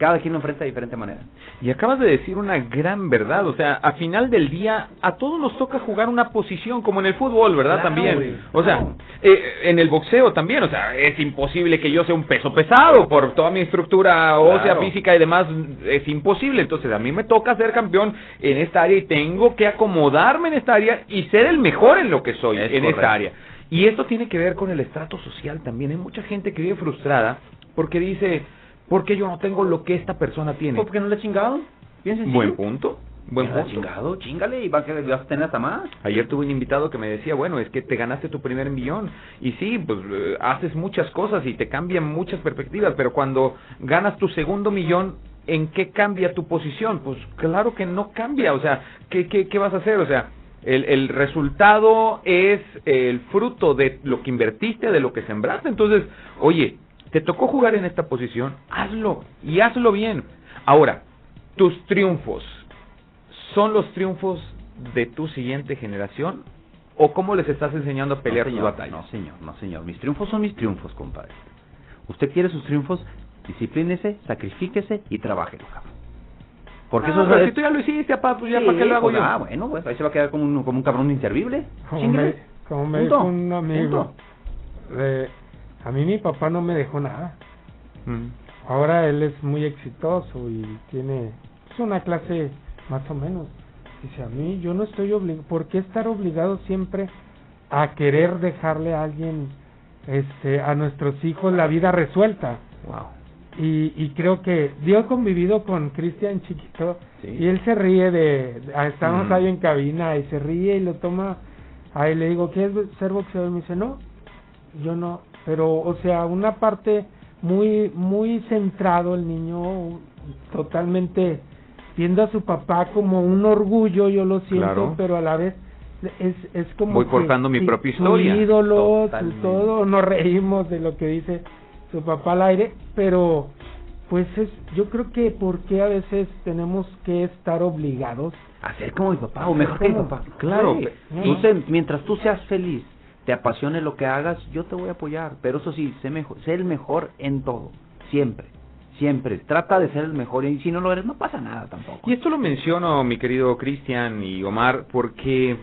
Speaker 3: Cada quien lo enfrenta de diferente manera.
Speaker 2: Y acabas de decir una gran verdad, o sea, a final del día a todos nos toca jugar una posición, como en el fútbol, ¿verdad?
Speaker 3: Claro,
Speaker 2: también.
Speaker 3: güey,
Speaker 2: O sea,
Speaker 3: claro.
Speaker 2: eh, en el boxeo también, o sea, es imposible que yo sea un peso pesado por toda mi estructura ósea,
Speaker 3: Claro.
Speaker 2: física y demás, es imposible. Entonces a mí me toca ser campeón en esta área y tengo que acomodarme en esta área y ser el mejor en lo que soy,
Speaker 3: Es
Speaker 2: en
Speaker 3: correcto.
Speaker 2: esta área. Y esto tiene que ver con el estrato social también. Hay mucha gente que vive frustrada porque dice, ¿por qué yo no tengo lo que esta persona tiene?
Speaker 3: ¿Por qué no le he chingado? Bien sencillo.
Speaker 2: Buen punto, buen punto.
Speaker 3: chingado, chingale y va a, que- vas a tener hasta más.
Speaker 2: Ayer tuve un invitado que me decía, bueno, es que te ganaste tu primer millón y sí, pues eh, haces muchas cosas y te cambian muchas perspectivas, pero cuando ganas tu segundo millón, ¿en qué cambia tu posición? Pues claro que no cambia, o sea, ¿qué, qué, qué vas a hacer? O sea, el, el resultado es el fruto de lo que invertiste, de lo que sembraste, entonces, oye, te tocó jugar en esta posición, hazlo y hazlo bien. Ahora, tus triunfos, ¿son los triunfos de tu siguiente generación? ¿O cómo les estás enseñando a pelear
Speaker 3: no,
Speaker 2: tus
Speaker 3: señor,
Speaker 2: batallas?
Speaker 3: No, señor, no, señor. Mis triunfos son mis triunfos, compadre. Usted quiere sus triunfos, disciplínese, sacrifíquese y cabrón. Porque
Speaker 2: Ah,
Speaker 3: eso
Speaker 2: pero
Speaker 3: es...
Speaker 2: si tú ya lo hiciste, papá, pues ya
Speaker 3: Sí,
Speaker 2: para qué lo hago
Speaker 3: pues,
Speaker 2: yo.
Speaker 3: Ah, bueno, pues ahí se va a quedar como un, como un cabrón inservible.
Speaker 4: Como me, como me dijo un amigo,
Speaker 3: Punto.
Speaker 4: de- a mí mi papá no me dejó nada.
Speaker 2: Mm.
Speaker 4: Ahora él es muy exitoso y tiene pues, una clase más o menos. Dice, a mí yo no estoy obligado, ¿por qué estar obligado siempre a querer dejarle a alguien, este, a nuestros hijos la vida resuelta?
Speaker 2: Wow.
Speaker 4: Y, y creo que yo he convivido con Cristian chiquito
Speaker 2: Sí.
Speaker 4: y él se ríe de, estamos
Speaker 2: Mm.
Speaker 4: ahí en cabina y se ríe y lo toma, ahí le digo, ¿qué es ser boxeador? Y me dice, no, yo no, pero o sea, una parte muy, muy centrado el niño, totalmente viendo a su papá como un orgullo, yo lo siento,
Speaker 2: Claro.
Speaker 4: pero a la vez es, es como
Speaker 2: Voy
Speaker 4: que
Speaker 2: forjando mi
Speaker 4: sí,
Speaker 2: propia
Speaker 4: su
Speaker 2: historia.
Speaker 4: ídolo, su todo, nos reímos de lo que dice su papá al aire, pero pues es, yo creo que porque a veces tenemos que estar obligados
Speaker 3: Hacer como mi papá, o mejor que mi papá.
Speaker 2: Claro,
Speaker 3: Sí. Tú sé- mientras tú seas feliz, te apasione lo que hagas, yo te voy a apoyar. Pero eso sí, sé, mejor, sé el mejor en todo. Siempre. Siempre. Trata de ser el mejor. Y si no lo eres, no pasa nada tampoco.
Speaker 2: Y esto lo menciono, mi querido Cristian y Omar, porque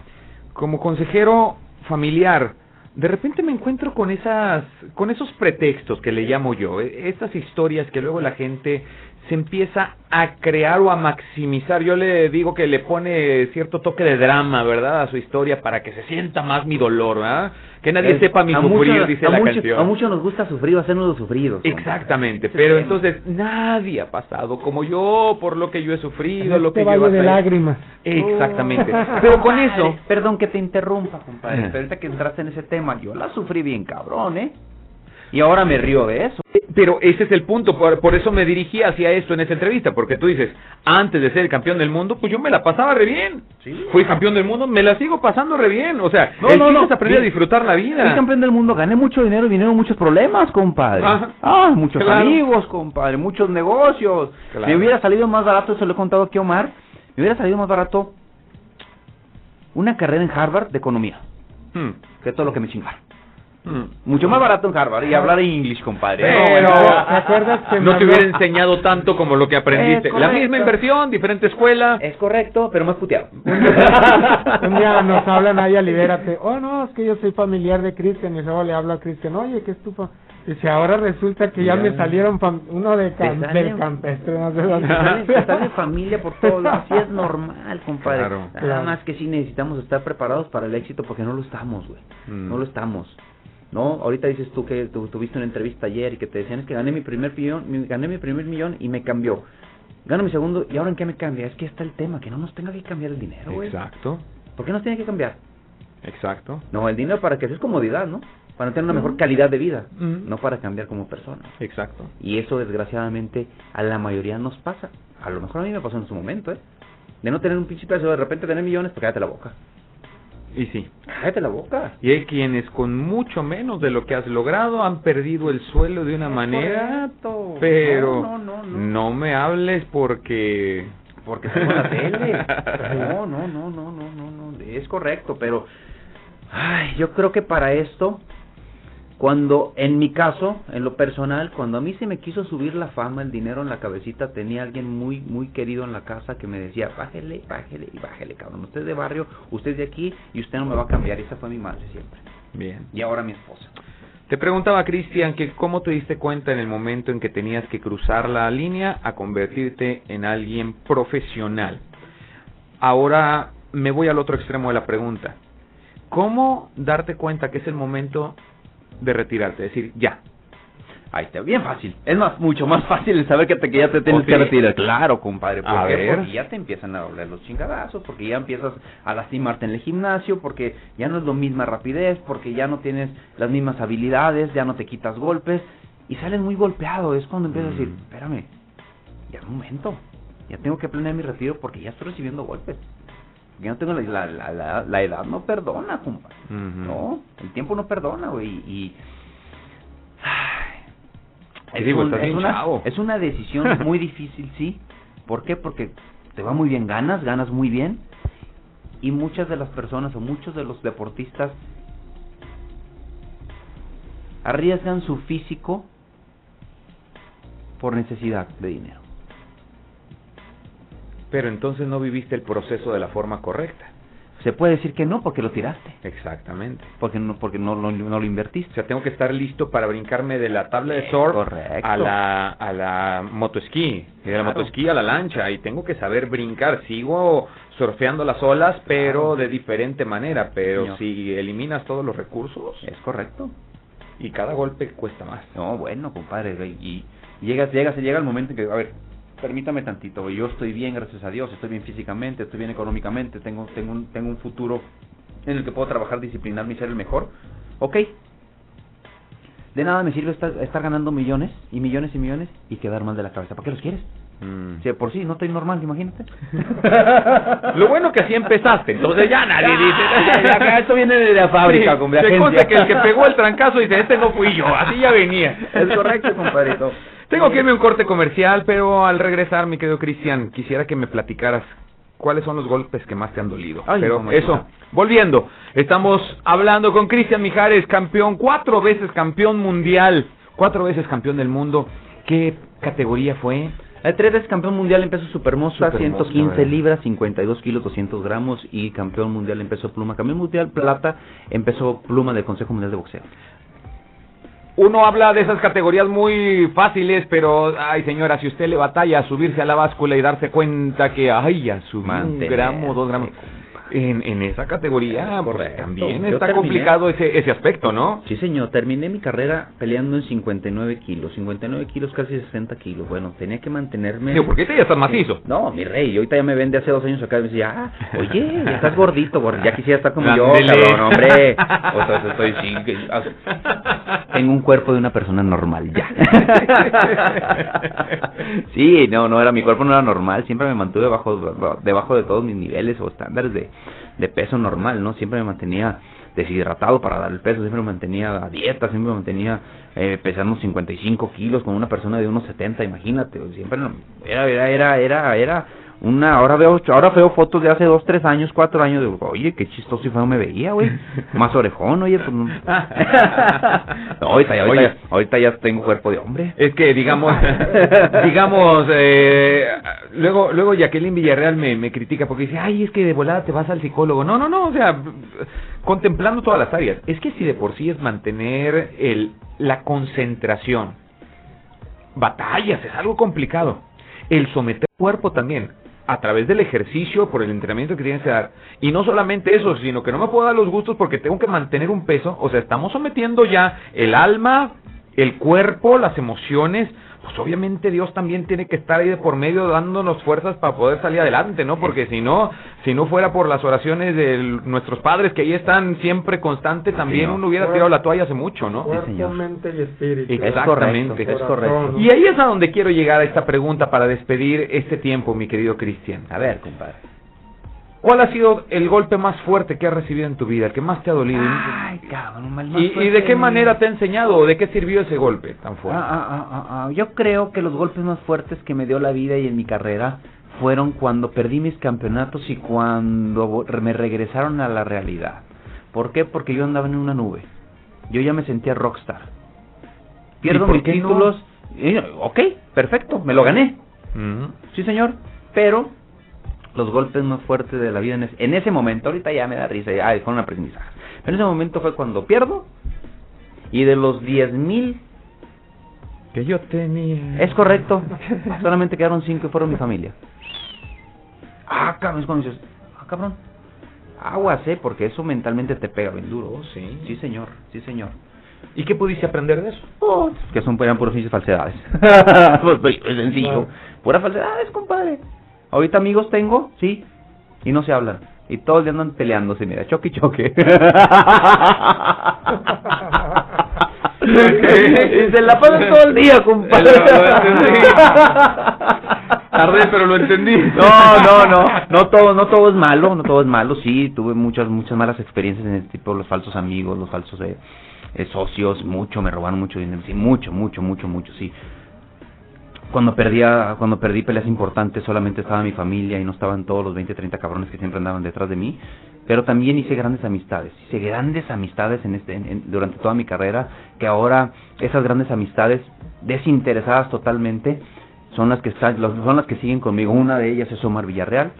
Speaker 2: como consejero familiar, de repente me encuentro con esas, con esos pretextos que le llamo yo, eh, estas historias que luego la gente se empieza a crear o a maximizar. Yo le digo que le pone cierto toque de drama, ¿verdad? A su historia para que se sienta más mi dolor, ¿verdad? Que nadie
Speaker 3: Es-
Speaker 2: sepa mi sufrir, dice
Speaker 3: a
Speaker 2: la canción.
Speaker 3: A muchos nos gusta sufrir o hacernos los sufridos.
Speaker 2: Exactamente, pero entonces nadie ha pasado como yo por lo que yo he sufrido,
Speaker 4: En
Speaker 2: lo
Speaker 4: este
Speaker 2: que yo
Speaker 4: valle de
Speaker 2: batallé.
Speaker 4: lágrimas.
Speaker 2: Exactamente. Pero con eso,
Speaker 3: Perdón que te interrumpa, compadre. Pero ahorita que entraste en ese tema, yo la sufrí bien cabrón, ¿eh? Y ahora me río de eso.
Speaker 2: pero ese es el punto, por, por eso me dirigí hacia esto en esta entrevista, porque tú dices, antes de ser el campeón del mundo, pues yo me la pasaba re bien.
Speaker 3: Sí.
Speaker 2: Fui campeón del mundo, me la sigo pasando re bien. O sea,
Speaker 3: No,
Speaker 2: el
Speaker 3: no, no.
Speaker 2: es aprender a
Speaker 3: Sí.
Speaker 2: disfrutar la
Speaker 3: Fui
Speaker 2: vida.
Speaker 3: campeón del mundo, gané mucho dinero y vinieron muchos problemas, compadre.
Speaker 2: Ajá.
Speaker 3: Ah, muchos
Speaker 2: Claro.
Speaker 3: amigos, compadre, muchos negocios.
Speaker 2: Claro.
Speaker 3: Me hubiera salido más barato, eso lo he contado aquí a Omar, me hubiera salido más barato una carrera en Harvard de economía,
Speaker 2: Hmm,
Speaker 3: que todo lo que me chingaron.
Speaker 2: Hmm.
Speaker 3: Mucho más barato en Harvard y hablar inglés, compadre.
Speaker 2: Pero
Speaker 4: ¿te acuerdas que
Speaker 2: no te hubiera enseñado tanto como lo que aprendiste. La misma inversión, diferente escuela.
Speaker 3: Es correcto, pero más puteado.
Speaker 4: Un día nos hablan ahí a Libérate. Oh, no, es que yo soy familiar de Cristian. Y luego le hablo a Cristian. Oye, ¿qué es tu fa-?" Dice, ahora resulta que ya,
Speaker 2: Ya.
Speaker 4: me salieron fam- uno de cam- del campestre. No sé dónde.
Speaker 3: te sale familia por todos lados, así es normal, compadre.
Speaker 2: Claro.
Speaker 3: Nada
Speaker 4: Claro.
Speaker 3: más que sí necesitamos estar preparados para el éxito porque no lo estamos, güey.
Speaker 2: Mm.
Speaker 3: No lo estamos. No, ahorita dices tú que tu- tuviste una entrevista ayer y que te decían es que gané mi primer millón, mi- gané mi primer millón y me cambió. Gano mi segundo y ahora en qué me cambia? Es que está el tema, que no nos tenga que cambiar el dinero, güey.
Speaker 2: Exacto,
Speaker 3: ¿Por qué nos tiene que cambiar?
Speaker 2: exacto.
Speaker 3: No, el dinero para que sea comodidad, ¿no? Para tener una mejor calidad de vida,
Speaker 2: Mm.
Speaker 3: no para cambiar como persona.
Speaker 2: Exacto.
Speaker 3: Y eso desgraciadamente a la mayoría nos pasa. A lo mejor a mí me pasó en su momento, ¿eh? De no tener un pinche peso, de repente tener millones, pues cállate la boca.
Speaker 2: Y sí.
Speaker 3: Cállate la boca.
Speaker 2: Y hay quienes con mucho menos de lo que has logrado han perdido el suelo de una manera,
Speaker 3: Correcto.
Speaker 2: pero
Speaker 3: No, no, no, no.
Speaker 2: me hables porque...
Speaker 3: Porque en la tele. No, no, no, no, no, no, no. Es correcto, pero... Ay, yo creo que para esto, cuando, en mi caso, en lo personal, cuando a mí se me quiso subir la fama, el dinero en la cabecita, tenía alguien muy, muy querido en la casa que me decía, bájele, bájele y bájele, cabrón. Usted es de barrio, usted es de aquí y usted no me va a cambiar. Esa fue mi madre siempre.
Speaker 2: Bien.
Speaker 3: Y ahora mi esposa.
Speaker 2: Te preguntaba, Cristian, que cómo te diste cuenta en el momento en que tenías que cruzar la línea a convertirte en alguien profesional. Ahora me voy al otro extremo de la pregunta. ¿Cómo darte cuenta que es el momento de retirarte? Decir, ya.
Speaker 3: Ahí está, bien fácil. Es más, mucho más fácil el saber que, te, que ya te tienes
Speaker 2: ¿Oh,
Speaker 3: que retirar. Claro, compadre. ¿Por
Speaker 2: A
Speaker 3: qué?
Speaker 2: ver.
Speaker 3: Porque ya te empiezan a doler los chingadazos, porque ya empiezas a lastimarte en el gimnasio, porque ya no es lo misma rapidez, porque ya no tienes las mismas habilidades, ya no te quitas golpes, y sales muy golpeado. Es cuando empiezas a decir,
Speaker 2: Mm.
Speaker 3: espérame, ya es momento. Ya tengo que planear mi retiro porque ya estoy recibiendo golpes. No tengo la, la, la, la, edad, no perdona.
Speaker 2: Ujú.
Speaker 3: No, el tiempo no perdona, güey. Y. Ay,
Speaker 2: estás bien
Speaker 3: una, es una decisión muy difícil, sí. ¿Por qué? Porque te va muy bien, ganas, ganas muy bien. Y muchas de las personas o muchos de los deportistas arriesgan su físico por necesidad de dinero.
Speaker 2: Pero entonces no viviste el proceso de la forma correcta.
Speaker 3: Se puede decir que no porque lo tiraste,
Speaker 2: Exactamente.
Speaker 3: porque no porque no, lo- no lo
Speaker 2: O
Speaker 3: invertiste.
Speaker 2: sea, tengo que estar listo para brincarme de la tabla de surf
Speaker 3: correcto.
Speaker 2: a la, a la motoesquí, y de la
Speaker 3: Claro.
Speaker 2: motoesquí a la lancha, y tengo que saber brincar. Sigo surfeando las olas, pero de diferente manera. Pero
Speaker 3: Señor.
Speaker 2: si eliminas todos los recursos,
Speaker 3: Es correcto.
Speaker 2: y cada golpe cuesta más.
Speaker 3: No, bueno, compadre, y llegas, llegas, llega el momento en que, a ver, permítame tantito, yo estoy bien, gracias a Dios, estoy bien físicamente, estoy bien económicamente, tengo, tengo, un, tengo un futuro en el que puedo trabajar, disciplinarme y ser el mejor, ok. De nada me sirve estar, estar ganando millones y millones y millones y quedar mal de la cabeza. ¿Para qué los quieres?
Speaker 2: Mm.
Speaker 3: Si de por sí no estoy normal, imagínate.
Speaker 2: Lo bueno que así empezaste, entonces ya nadie dice.
Speaker 3: esto viene de la fábrica,
Speaker 2: Sí,
Speaker 3: compadre,
Speaker 2: Se
Speaker 3: agencia.
Speaker 2: consta que el que pegó el trancazo dice, este no fui yo, así ya venía.
Speaker 3: Es correcto, compadrito.
Speaker 2: Tengo que irme a un corte comercial, pero al regresar, mi querido Cristian, quisiera que me platicaras cuáles son los golpes que más te han dolido.
Speaker 3: Ay,
Speaker 2: pero eso, volviendo, estamos hablando con Cristian Mijares, campeón, cuatro veces campeón mundial, cuatro veces campeón del mundo. ¿Qué categoría fue?
Speaker 3: El tres veces campeón mundial en peso supermoza,
Speaker 2: Supermoza,
Speaker 3: 115
Speaker 2: ¿verdad?
Speaker 3: libras, 52 kilos, 200 gramos y campeón mundial en peso pluma. Campeón mundial plata en peso pluma del Consejo Mundial de Boxeo.
Speaker 2: Uno habla de esas categorías muy fáciles, pero, ay señora, si usted le batalla a subirse a la báscula y darse cuenta que, ay, ya subí un gramo, dos gramos. En, en esa categoría, pues, también
Speaker 3: Yo
Speaker 2: está
Speaker 3: terminé-
Speaker 2: complicado ese, ese aspecto, ¿no?
Speaker 3: Sí, señor, terminé mi carrera peleando en 59 kilos, 59 kilos, casi 60 kilos. Bueno, tenía que mantenerme...
Speaker 2: Digo, porque ahorita ya estás macizo.
Speaker 3: No, mi rey, ahorita ya me ven de hace dos años acá y me decía, ah, oye, ya estás gordito, gordo, ya quisiera estar como yo, cabrón, hombre. O sea, estoy, que- ah, tengo un cuerpo de una persona normal, ya. sí, no, no era, mi cuerpo no era normal, siempre me mantuve debajo, debajo de todos mis niveles o estándares de, de peso normal, ¿no? Siempre me mantenía deshidratado para dar el peso, siempre me mantenía a dieta, siempre me mantenía eh, pesando 55 kilos con una persona de unos 70, imagínate, siempre era, era, era, era una, ahora veo, ahora veo fotos de hace dos, tres años, cuatro años, digo, oye, qué chistoso y feo me veía, güey, más orejón, oye, pues no, No, ahorita, ya, ahorita,
Speaker 2: Oye.
Speaker 3: ya- ahorita ya tengo cuerpo de hombre.
Speaker 2: Es que digamos, digamos, eh, luego, luego Jacqueline Villarreal me, me critica porque dice, ay, es que de volada te vas al psicólogo. No, no, no, o sea, contemplando todas las áreas. Es que si de por sí es mantener el, la concentración, batallas, es algo complicado. El someter cuerpo también, a través del ejercicio, por el entrenamiento que tienes que dar. Y no solamente eso, sino que no me puedo dar los gustos porque tengo que mantener un peso. O sea, estamos sometiendo ya el alma, el cuerpo, las emociones. Pues obviamente Dios también tiene que estar ahí de por medio dándonos fuerzas para poder salir adelante, ¿no? Porque si no, si no fuera por las oraciones de nuestros padres que ahí están siempre constante, también
Speaker 3: no.
Speaker 2: uno hubiera tirado la toalla hace mucho, ¿no?
Speaker 4: Cuerpo,
Speaker 3: señor.
Speaker 4: mente y espíritu.
Speaker 3: Es
Speaker 2: Exactamente.
Speaker 3: correcto, es correcto.
Speaker 2: Y ahí es a donde quiero llegar a esta pregunta para despedir este tiempo, mi querido Cristian.
Speaker 3: A ver, compadre.
Speaker 2: ¿Cuál ha sido el golpe más fuerte que has recibido en tu vida, el que más te ha dolido?
Speaker 3: Ay, cabrón, mal
Speaker 2: ¿Y, y de qué manera te ha enseñado o de qué sirvió ese golpe tan fuerte?
Speaker 3: Ah, ah, ah, ah, ah. Yo creo que los golpes más fuertes que me dio la vida y en mi carrera fueron cuando perdí mis campeonatos y cuando me regresaron a la realidad. ¿Por qué? Porque yo andaba en una nube. Yo ya me sentía rockstar. Pierdo mis
Speaker 2: no?
Speaker 3: títulos. y, ok, perfecto, me lo gané.
Speaker 2: Mm.
Speaker 3: Sí, señor. Pero los golpes más fuertes de la vida en ese, en ese momento, ahorita ya me da risa, ya ay, fueron aprendizajes. Pero en ese momento fue cuando pierdo y de los 10 mil,
Speaker 2: Que yo tenía...
Speaker 3: es correcto, solamente quedaron 5 y fueron mi familia. Ah, cabrón, es cuando dices, ah, cabrón, aguas, eh, porque eso mentalmente te pega bien duro.
Speaker 2: Oh, sí.
Speaker 3: Sí, señor, sí, señor.
Speaker 2: ¿Y qué pudiste aprender de eso?
Speaker 3: Que son eran puras falsedades. pues, es sencillo.
Speaker 4: Claro.
Speaker 3: Puras falsedades, compadre. Ahorita amigos tengo, sí, y no se hablan. Y todos le andan peleándose, mira, choque y choque. y se la pasan todo el día, compadre.
Speaker 2: Tardé, pero lo entendí.
Speaker 3: No, no, no, no todo, no todo es malo, no todo es malo, sí, tuve muchas, muchas malas experiencias en este tipo, los falsos amigos, los falsos eh, eh, socios, mucho, me robaron mucho dinero, sí, mucho, mucho, mucho, mucho, sí. Cuando perdía, cuando perdí peleas importantes, solamente estaba mi familia y no estaban todos los 20, 30 cabrones que siempre andaban detrás de mí, pero también hice grandes amistades, hice grandes amistades en este, en- en- durante toda mi carrera, que ahora esas grandes amistades, desinteresadas totalmente, son las que están, los- son las que siguen conmigo. Una de ellas es Omar Villarreal,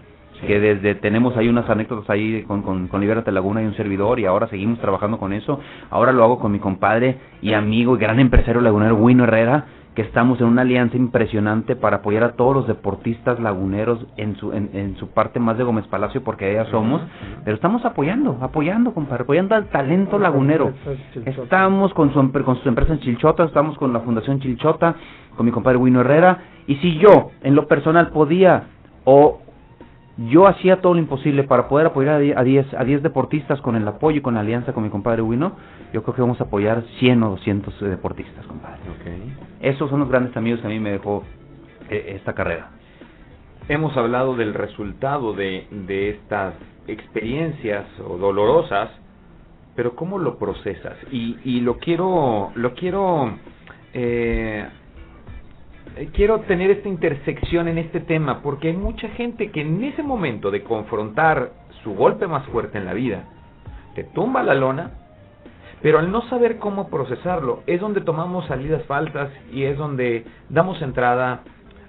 Speaker 3: que desde tenemos ahí unas anécdotas ahí con, con, con Libérate Laguna y un servidor y ahora seguimos trabajando con eso. Ahora lo hago con mi compadre y amigo y gran empresario lagunero Wino Herrera, que estamos en una alianza impresionante para apoyar a todos los deportistas laguneros en su en, en su parte más de Gómez Palacio porque allá somos, pero estamos apoyando, apoyando, compadre, apoyando al talento lagunero. Estamos con su, con sus empresas en Chilchota, estamos con la Fundación Chilchota, con mi compadre Wino Herrera, y si yo, en lo personal, podía o yo hacía todo lo imposible para poder apoyar a die- a 10 a 10 deportistas con el apoyo y con la alianza con mi compadre Wino, yo creo que vamos a apoyar 100 o 200 deportistas, compadre. Esos son los grandes amigos que a mí me dejó eh, esta carrera.
Speaker 2: Hemos hablado del resultado de, estas experiencias o dolorosas, pero ¿cómo lo procesas? Y, y lo quiero, lo quiero, eh, quiero tener esta intersección en este tema, porque hay mucha gente que en ese momento de confrontar su golpe más fuerte en la vida, te tumba la lona, pero al no saber cómo procesarlo, es donde tomamos salidas falsas y es donde damos entrada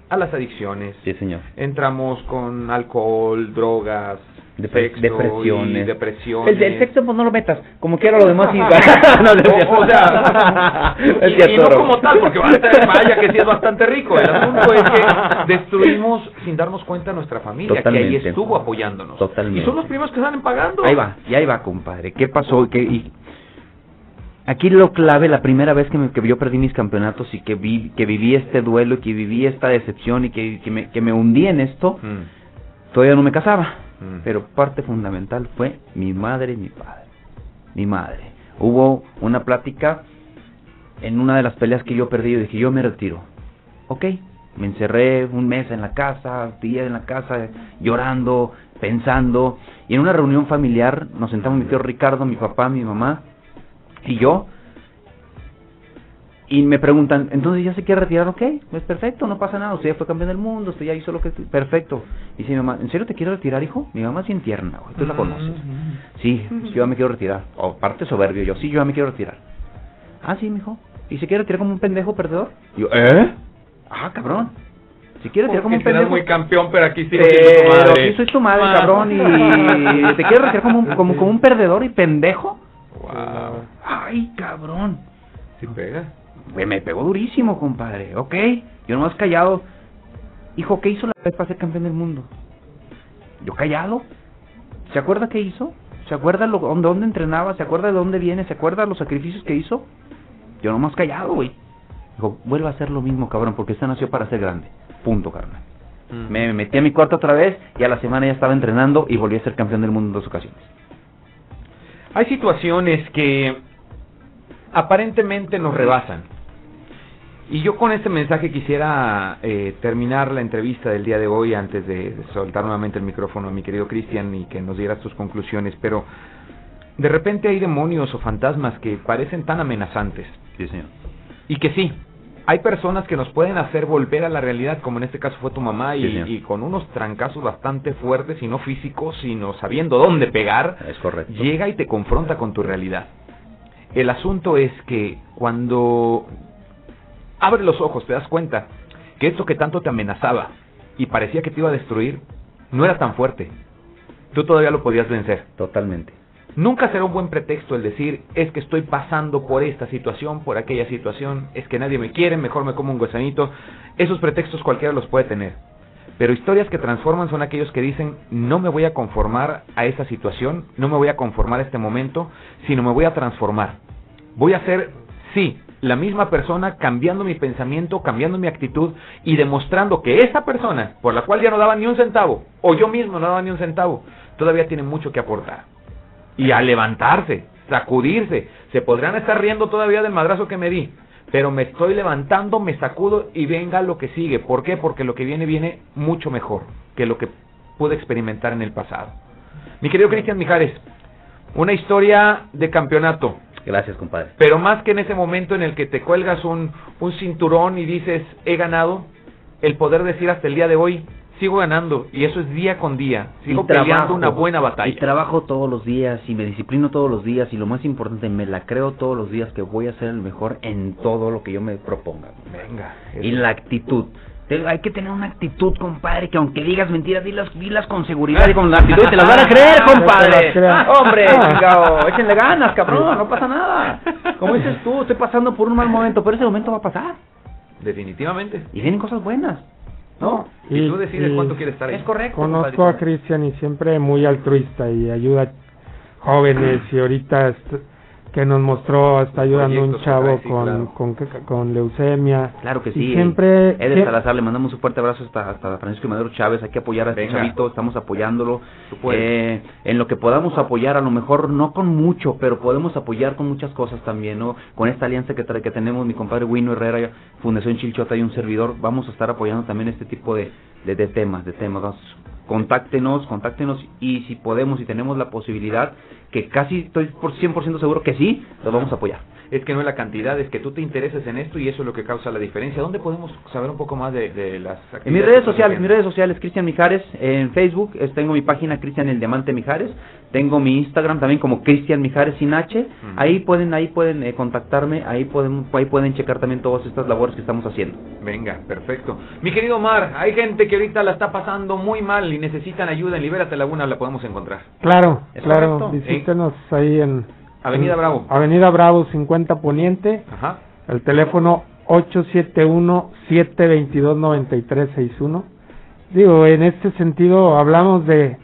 Speaker 2: a las adicciones,
Speaker 3: Sí, señor.
Speaker 2: entramos con alcohol, drogas,
Speaker 3: Depre-
Speaker 2: sexo
Speaker 3: depresiones.
Speaker 2: y depresiones.
Speaker 3: El, el sexo pues no lo metas, como quiera lo demás. y- no,
Speaker 2: O- o sea,
Speaker 3: Es
Speaker 2: y, y no como tal, porque va a ser, vaya que sí es bastante rico. El asunto es que destruimos sin darnos cuenta a nuestra familia, que ahí
Speaker 3: Totalmente.
Speaker 2: estuvo apoyándonos.
Speaker 3: Totalmente.
Speaker 2: Y son los primeros que salen pagando.
Speaker 3: Ahí va, y ahí va, compadre. ¿Qué pasó? ¿Qué, y... Aquí lo clave, la primera vez que, me, que yo perdí mis campeonatos y que vi que viví este duelo y que viví esta decepción y que, que, me, que me hundí en esto,
Speaker 2: Mm,
Speaker 3: todavía no me casaba.
Speaker 2: mm.
Speaker 3: Pero parte fundamental fue mi madre y mi padre. Mi madre. Hubo una plática en una de las peleas que yo perdí. Yo dije, yo me retiro. Ok. Me encerré un mes en la casa, días en la casa, llorando, pensando. Y en una reunión familiar nos sentamos mi tío Ricardo, mi papá, mi mamá y yo. Y me preguntan, entonces ya se quiere retirar, ok, pues perfecto, no pasa nada, usted ya fue campeón del mundo, usted ya hizo lo que... Perfecto. Y dice mi mamá, ¿en serio te quieres retirar, hijo? Mi mamá es bien tierna, güey, tú la conoces. Sí, yo ya me quiero retirar. O parte soberbio, yo, sí, yo ya me quiero retirar. Ah, sí, mijo. ¿Y se quiere retirar como un pendejo perdedor? Y yo, ¿eh? Ah, cabrón. Si quiere retirar como un pendejo...
Speaker 2: muy campeón, pero aquí sigo siendo tu
Speaker 3: Pero
Speaker 2: madre.
Speaker 3: aquí soy tu madre, cabrón, y te quieres retirar como un, como, como un perdedor y pendejo.
Speaker 2: Wow.
Speaker 3: Ay, cabrón.
Speaker 2: Sí pega.
Speaker 3: Güey, me pegó durísimo, compadre. Ok, yo nomás callado. Hijo, ¿qué hizo la vez para ser campeón del mundo? Yo callado. ¿Se acuerda qué hizo? ¿Se acuerda lo, dónde, dónde entrenaba? ¿Se acuerda de dónde viene? ¿Se acuerda los sacrificios que hizo? Yo nomás callado, güey. Dijo, vuelve a hacer lo mismo, cabrón, porque usted nació para ser grande. Punto, carnal.
Speaker 2: Mm.
Speaker 3: Me metí a mi cuarto otra vez y a la semana ya estaba entrenando y volví a ser campeón del mundo en dos ocasiones.
Speaker 2: Hay situaciones que aparentemente nos rebasan. Y yo con este mensaje quisiera eh, terminar la entrevista del día de hoy antes de soltar nuevamente el micrófono a mi querido Cristian y que nos dieras tus conclusiones, pero de repente hay demonios o fantasmas que parecen tan amenazantes
Speaker 3: Sí, señor.
Speaker 2: y que sí, hay personas que nos pueden hacer volver a la realidad, como en este caso fue tu mamá, y,
Speaker 3: Sí, señor.
Speaker 2: y con unos trancazos bastante fuertes y no físicos, sino sabiendo dónde pegar,
Speaker 3: Es correcto.
Speaker 2: llega y te confronta con tu realidad. El asunto es que cuando abres los ojos te das cuenta que esto que tanto te amenazaba y parecía que te iba a destruir, no era tan fuerte. Tú todavía lo podías vencer.
Speaker 3: Totalmente.
Speaker 2: Nunca será un buen pretexto el decir, es que estoy pasando por esta situación, por aquella situación, es que nadie me quiere, mejor me como un gusanito. Esos pretextos cualquiera los puede tener. Pero historias que transforman son aquellos que dicen, no me voy a conformar a esa situación, no me voy a conformar a este momento, sino me voy a transformar. Voy a ser, sí, la misma persona cambiando mi pensamiento, cambiando mi actitud y demostrando que esa persona, por la cual ya no daba ni un centavo, o yo mismo no daba ni un centavo, todavía tiene mucho que aportar y a levantarse, sacudirse. Se podrán estar riendo todavía del madrazo que me di, pero me estoy levantando, me sacudo y venga lo que sigue. ¿Por qué? Porque lo que viene viene mucho mejor que lo que pude experimentar en el pasado. Mi querido Cristian Mijares, una historia de campeonato,
Speaker 3: Gracias, compadre.
Speaker 2: pero más que en ese momento en el que te cuelgas un, un cinturón y dices, he ganado, el poder decir hasta el día de hoy, sigo ganando, y eso es día con día, sigo
Speaker 3: Y
Speaker 2: peleando
Speaker 3: trabajo,
Speaker 2: una buena
Speaker 3: Y
Speaker 2: batalla.
Speaker 3: trabajo todos los días y me disciplino todos los días y lo más importante, me la creo todos los días que voy a ser el mejor en todo lo que yo me proponga.
Speaker 2: Venga.
Speaker 3: Y la actitud. Hay que tener una actitud, compadre, que aunque digas mentiras, dilas, dilas con seguridad y con actitud y te las van a creer, compadre. Hombre, chingao, échenle ganas, cabrón, no pasa nada. Como dices tú, estoy pasando por un mal momento, pero ese momento va a pasar.
Speaker 2: Definitivamente.
Speaker 3: Y vienen cosas buenas. ¿No?
Speaker 2: Y,
Speaker 4: Y-
Speaker 2: tú decides
Speaker 4: y-
Speaker 2: cuánto quieres estar ahí.
Speaker 3: Es correcto.
Speaker 4: Conozco a. Cristian y siempre muy altruista y ayuda jóvenes y ahorita est- que nos mostró está ayudando un chavo
Speaker 2: sí,
Speaker 4: con,
Speaker 2: claro.
Speaker 4: con, con leucemia.
Speaker 3: Claro que
Speaker 4: Y
Speaker 3: sí.
Speaker 4: siempre-
Speaker 3: Eder Salazar, le mandamos un fuerte abrazo hasta, hasta Francisco y Madero Chávez. Hay que apoyar a este
Speaker 2: Venga.
Speaker 3: chavito, estamos apoyándolo. Eh, en lo que podamos apoyar, a lo mejor no con mucho, pero podemos apoyar con muchas cosas también, ¿no? Con esta alianza que, trae, que tenemos, mi compadre Wino Herrera, Fundación Chilchota y un servidor, vamos a estar apoyando también este tipo de, de, de temas, de temas. Contáctenos, contáctenos y si podemos y tenemos la posibilidad, que casi estoy por 100% seguro que sí, los vamos a apoyar.
Speaker 2: Es que no es la cantidad, es que tú te intereses en esto y eso es lo que causa la diferencia. ¿Dónde podemos saber un poco más de, de las actividades?
Speaker 3: En mis redes sociales, mis redes sociales, Cristian Mijares, en Facebook, es- tengo mi página Cristian el Diamante Mijares, Tengo mi Instagram también como Cristian Mijares sin H. Ahí pueden, ahí pueden eh, contactarme, ahí pueden, ahí pueden checar también todas estas labores que estamos haciendo.
Speaker 2: Venga, perfecto. Mi querido Omar, hay gente que ahorita la está pasando muy mal y necesitan ayuda en Libérate Laguna, la podemos encontrar.
Speaker 4: Claro,
Speaker 2: ¿Es
Speaker 4: claro.
Speaker 2: correcto?
Speaker 4: Visítenos ahí en
Speaker 2: Avenida
Speaker 4: en
Speaker 2: Bravo.
Speaker 4: Avenida Bravo 50 Poniente.
Speaker 2: Ajá.
Speaker 4: El teléfono 871-722-9361. Digo, en este sentido hablamos de,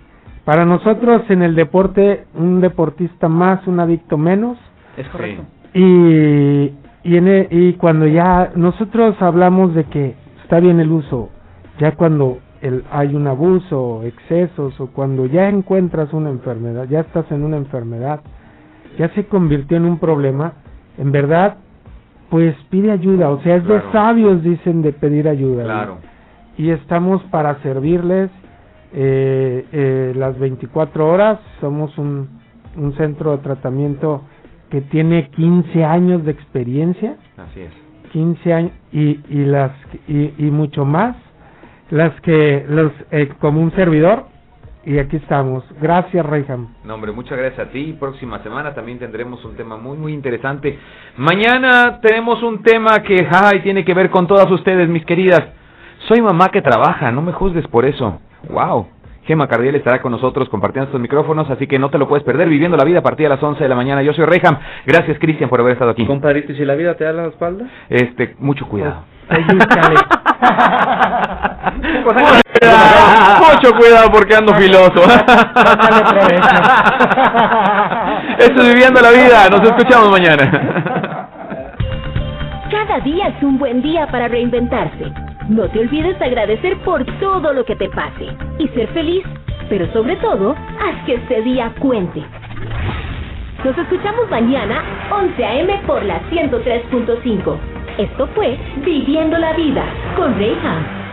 Speaker 4: para nosotros en el deporte, un deportista más, un adicto menos.
Speaker 3: Es correcto.
Speaker 4: Y, y, en e- y cuando ya nosotros hablamos de que está bien el uso, ya cuando el, hay un abuso, excesos, o cuando ya encuentras una enfermedad, ya estás en una enfermedad, ya se convirtió en un problema, en verdad, pues pide ayuda, o sea, es de sabios, dicen, de pedir ayuda.
Speaker 2: Claro.
Speaker 4: Y estamos para servirles eh, eh, las 24 horas, somos un, un centro de tratamiento que tiene 15 años de experiencia,
Speaker 2: Así es.
Speaker 4: 15 años y, y las y, y mucho más las que los eh, como un servidor y aquí estamos. Gracias, Reyham.
Speaker 2: No, hombre, muchas gracias a ti. Próxima semana también tendremos un tema muy, muy interesante. Mañana tenemos un tema que, ay, tiene que ver con todas ustedes, mis queridas. Soy mamá que trabaja, no me juzgues por eso. Wow. Gema Cardiel estará con nosotros compartiendo estos micrófonos, así que no te lo puedes perder, viviendo la vida a partir de las 11 de la mañana. Yo soy Reyham. Gracias, Cristian, por haber estado aquí.
Speaker 3: Compadrito, ¿y si la vida te da la espalda?
Speaker 2: Este, mucho cuidado.
Speaker 4: Pellizcale.
Speaker 2: Mucho cuidado, mucho cuidado porque ando filoso.
Speaker 4: Sácale provecho.
Speaker 2: Esto es Viviendo la Vida. Nos escuchamos mañana.
Speaker 1: Cada día es un buen día para reinventarse. No te olvides de agradecer por todo lo que te pase y ser feliz, pero sobre todo, haz que este día cuente. Nos escuchamos mañana, 11 a.m. por la 103.5. Esto fue Viviendo la Vida con Rey Ham.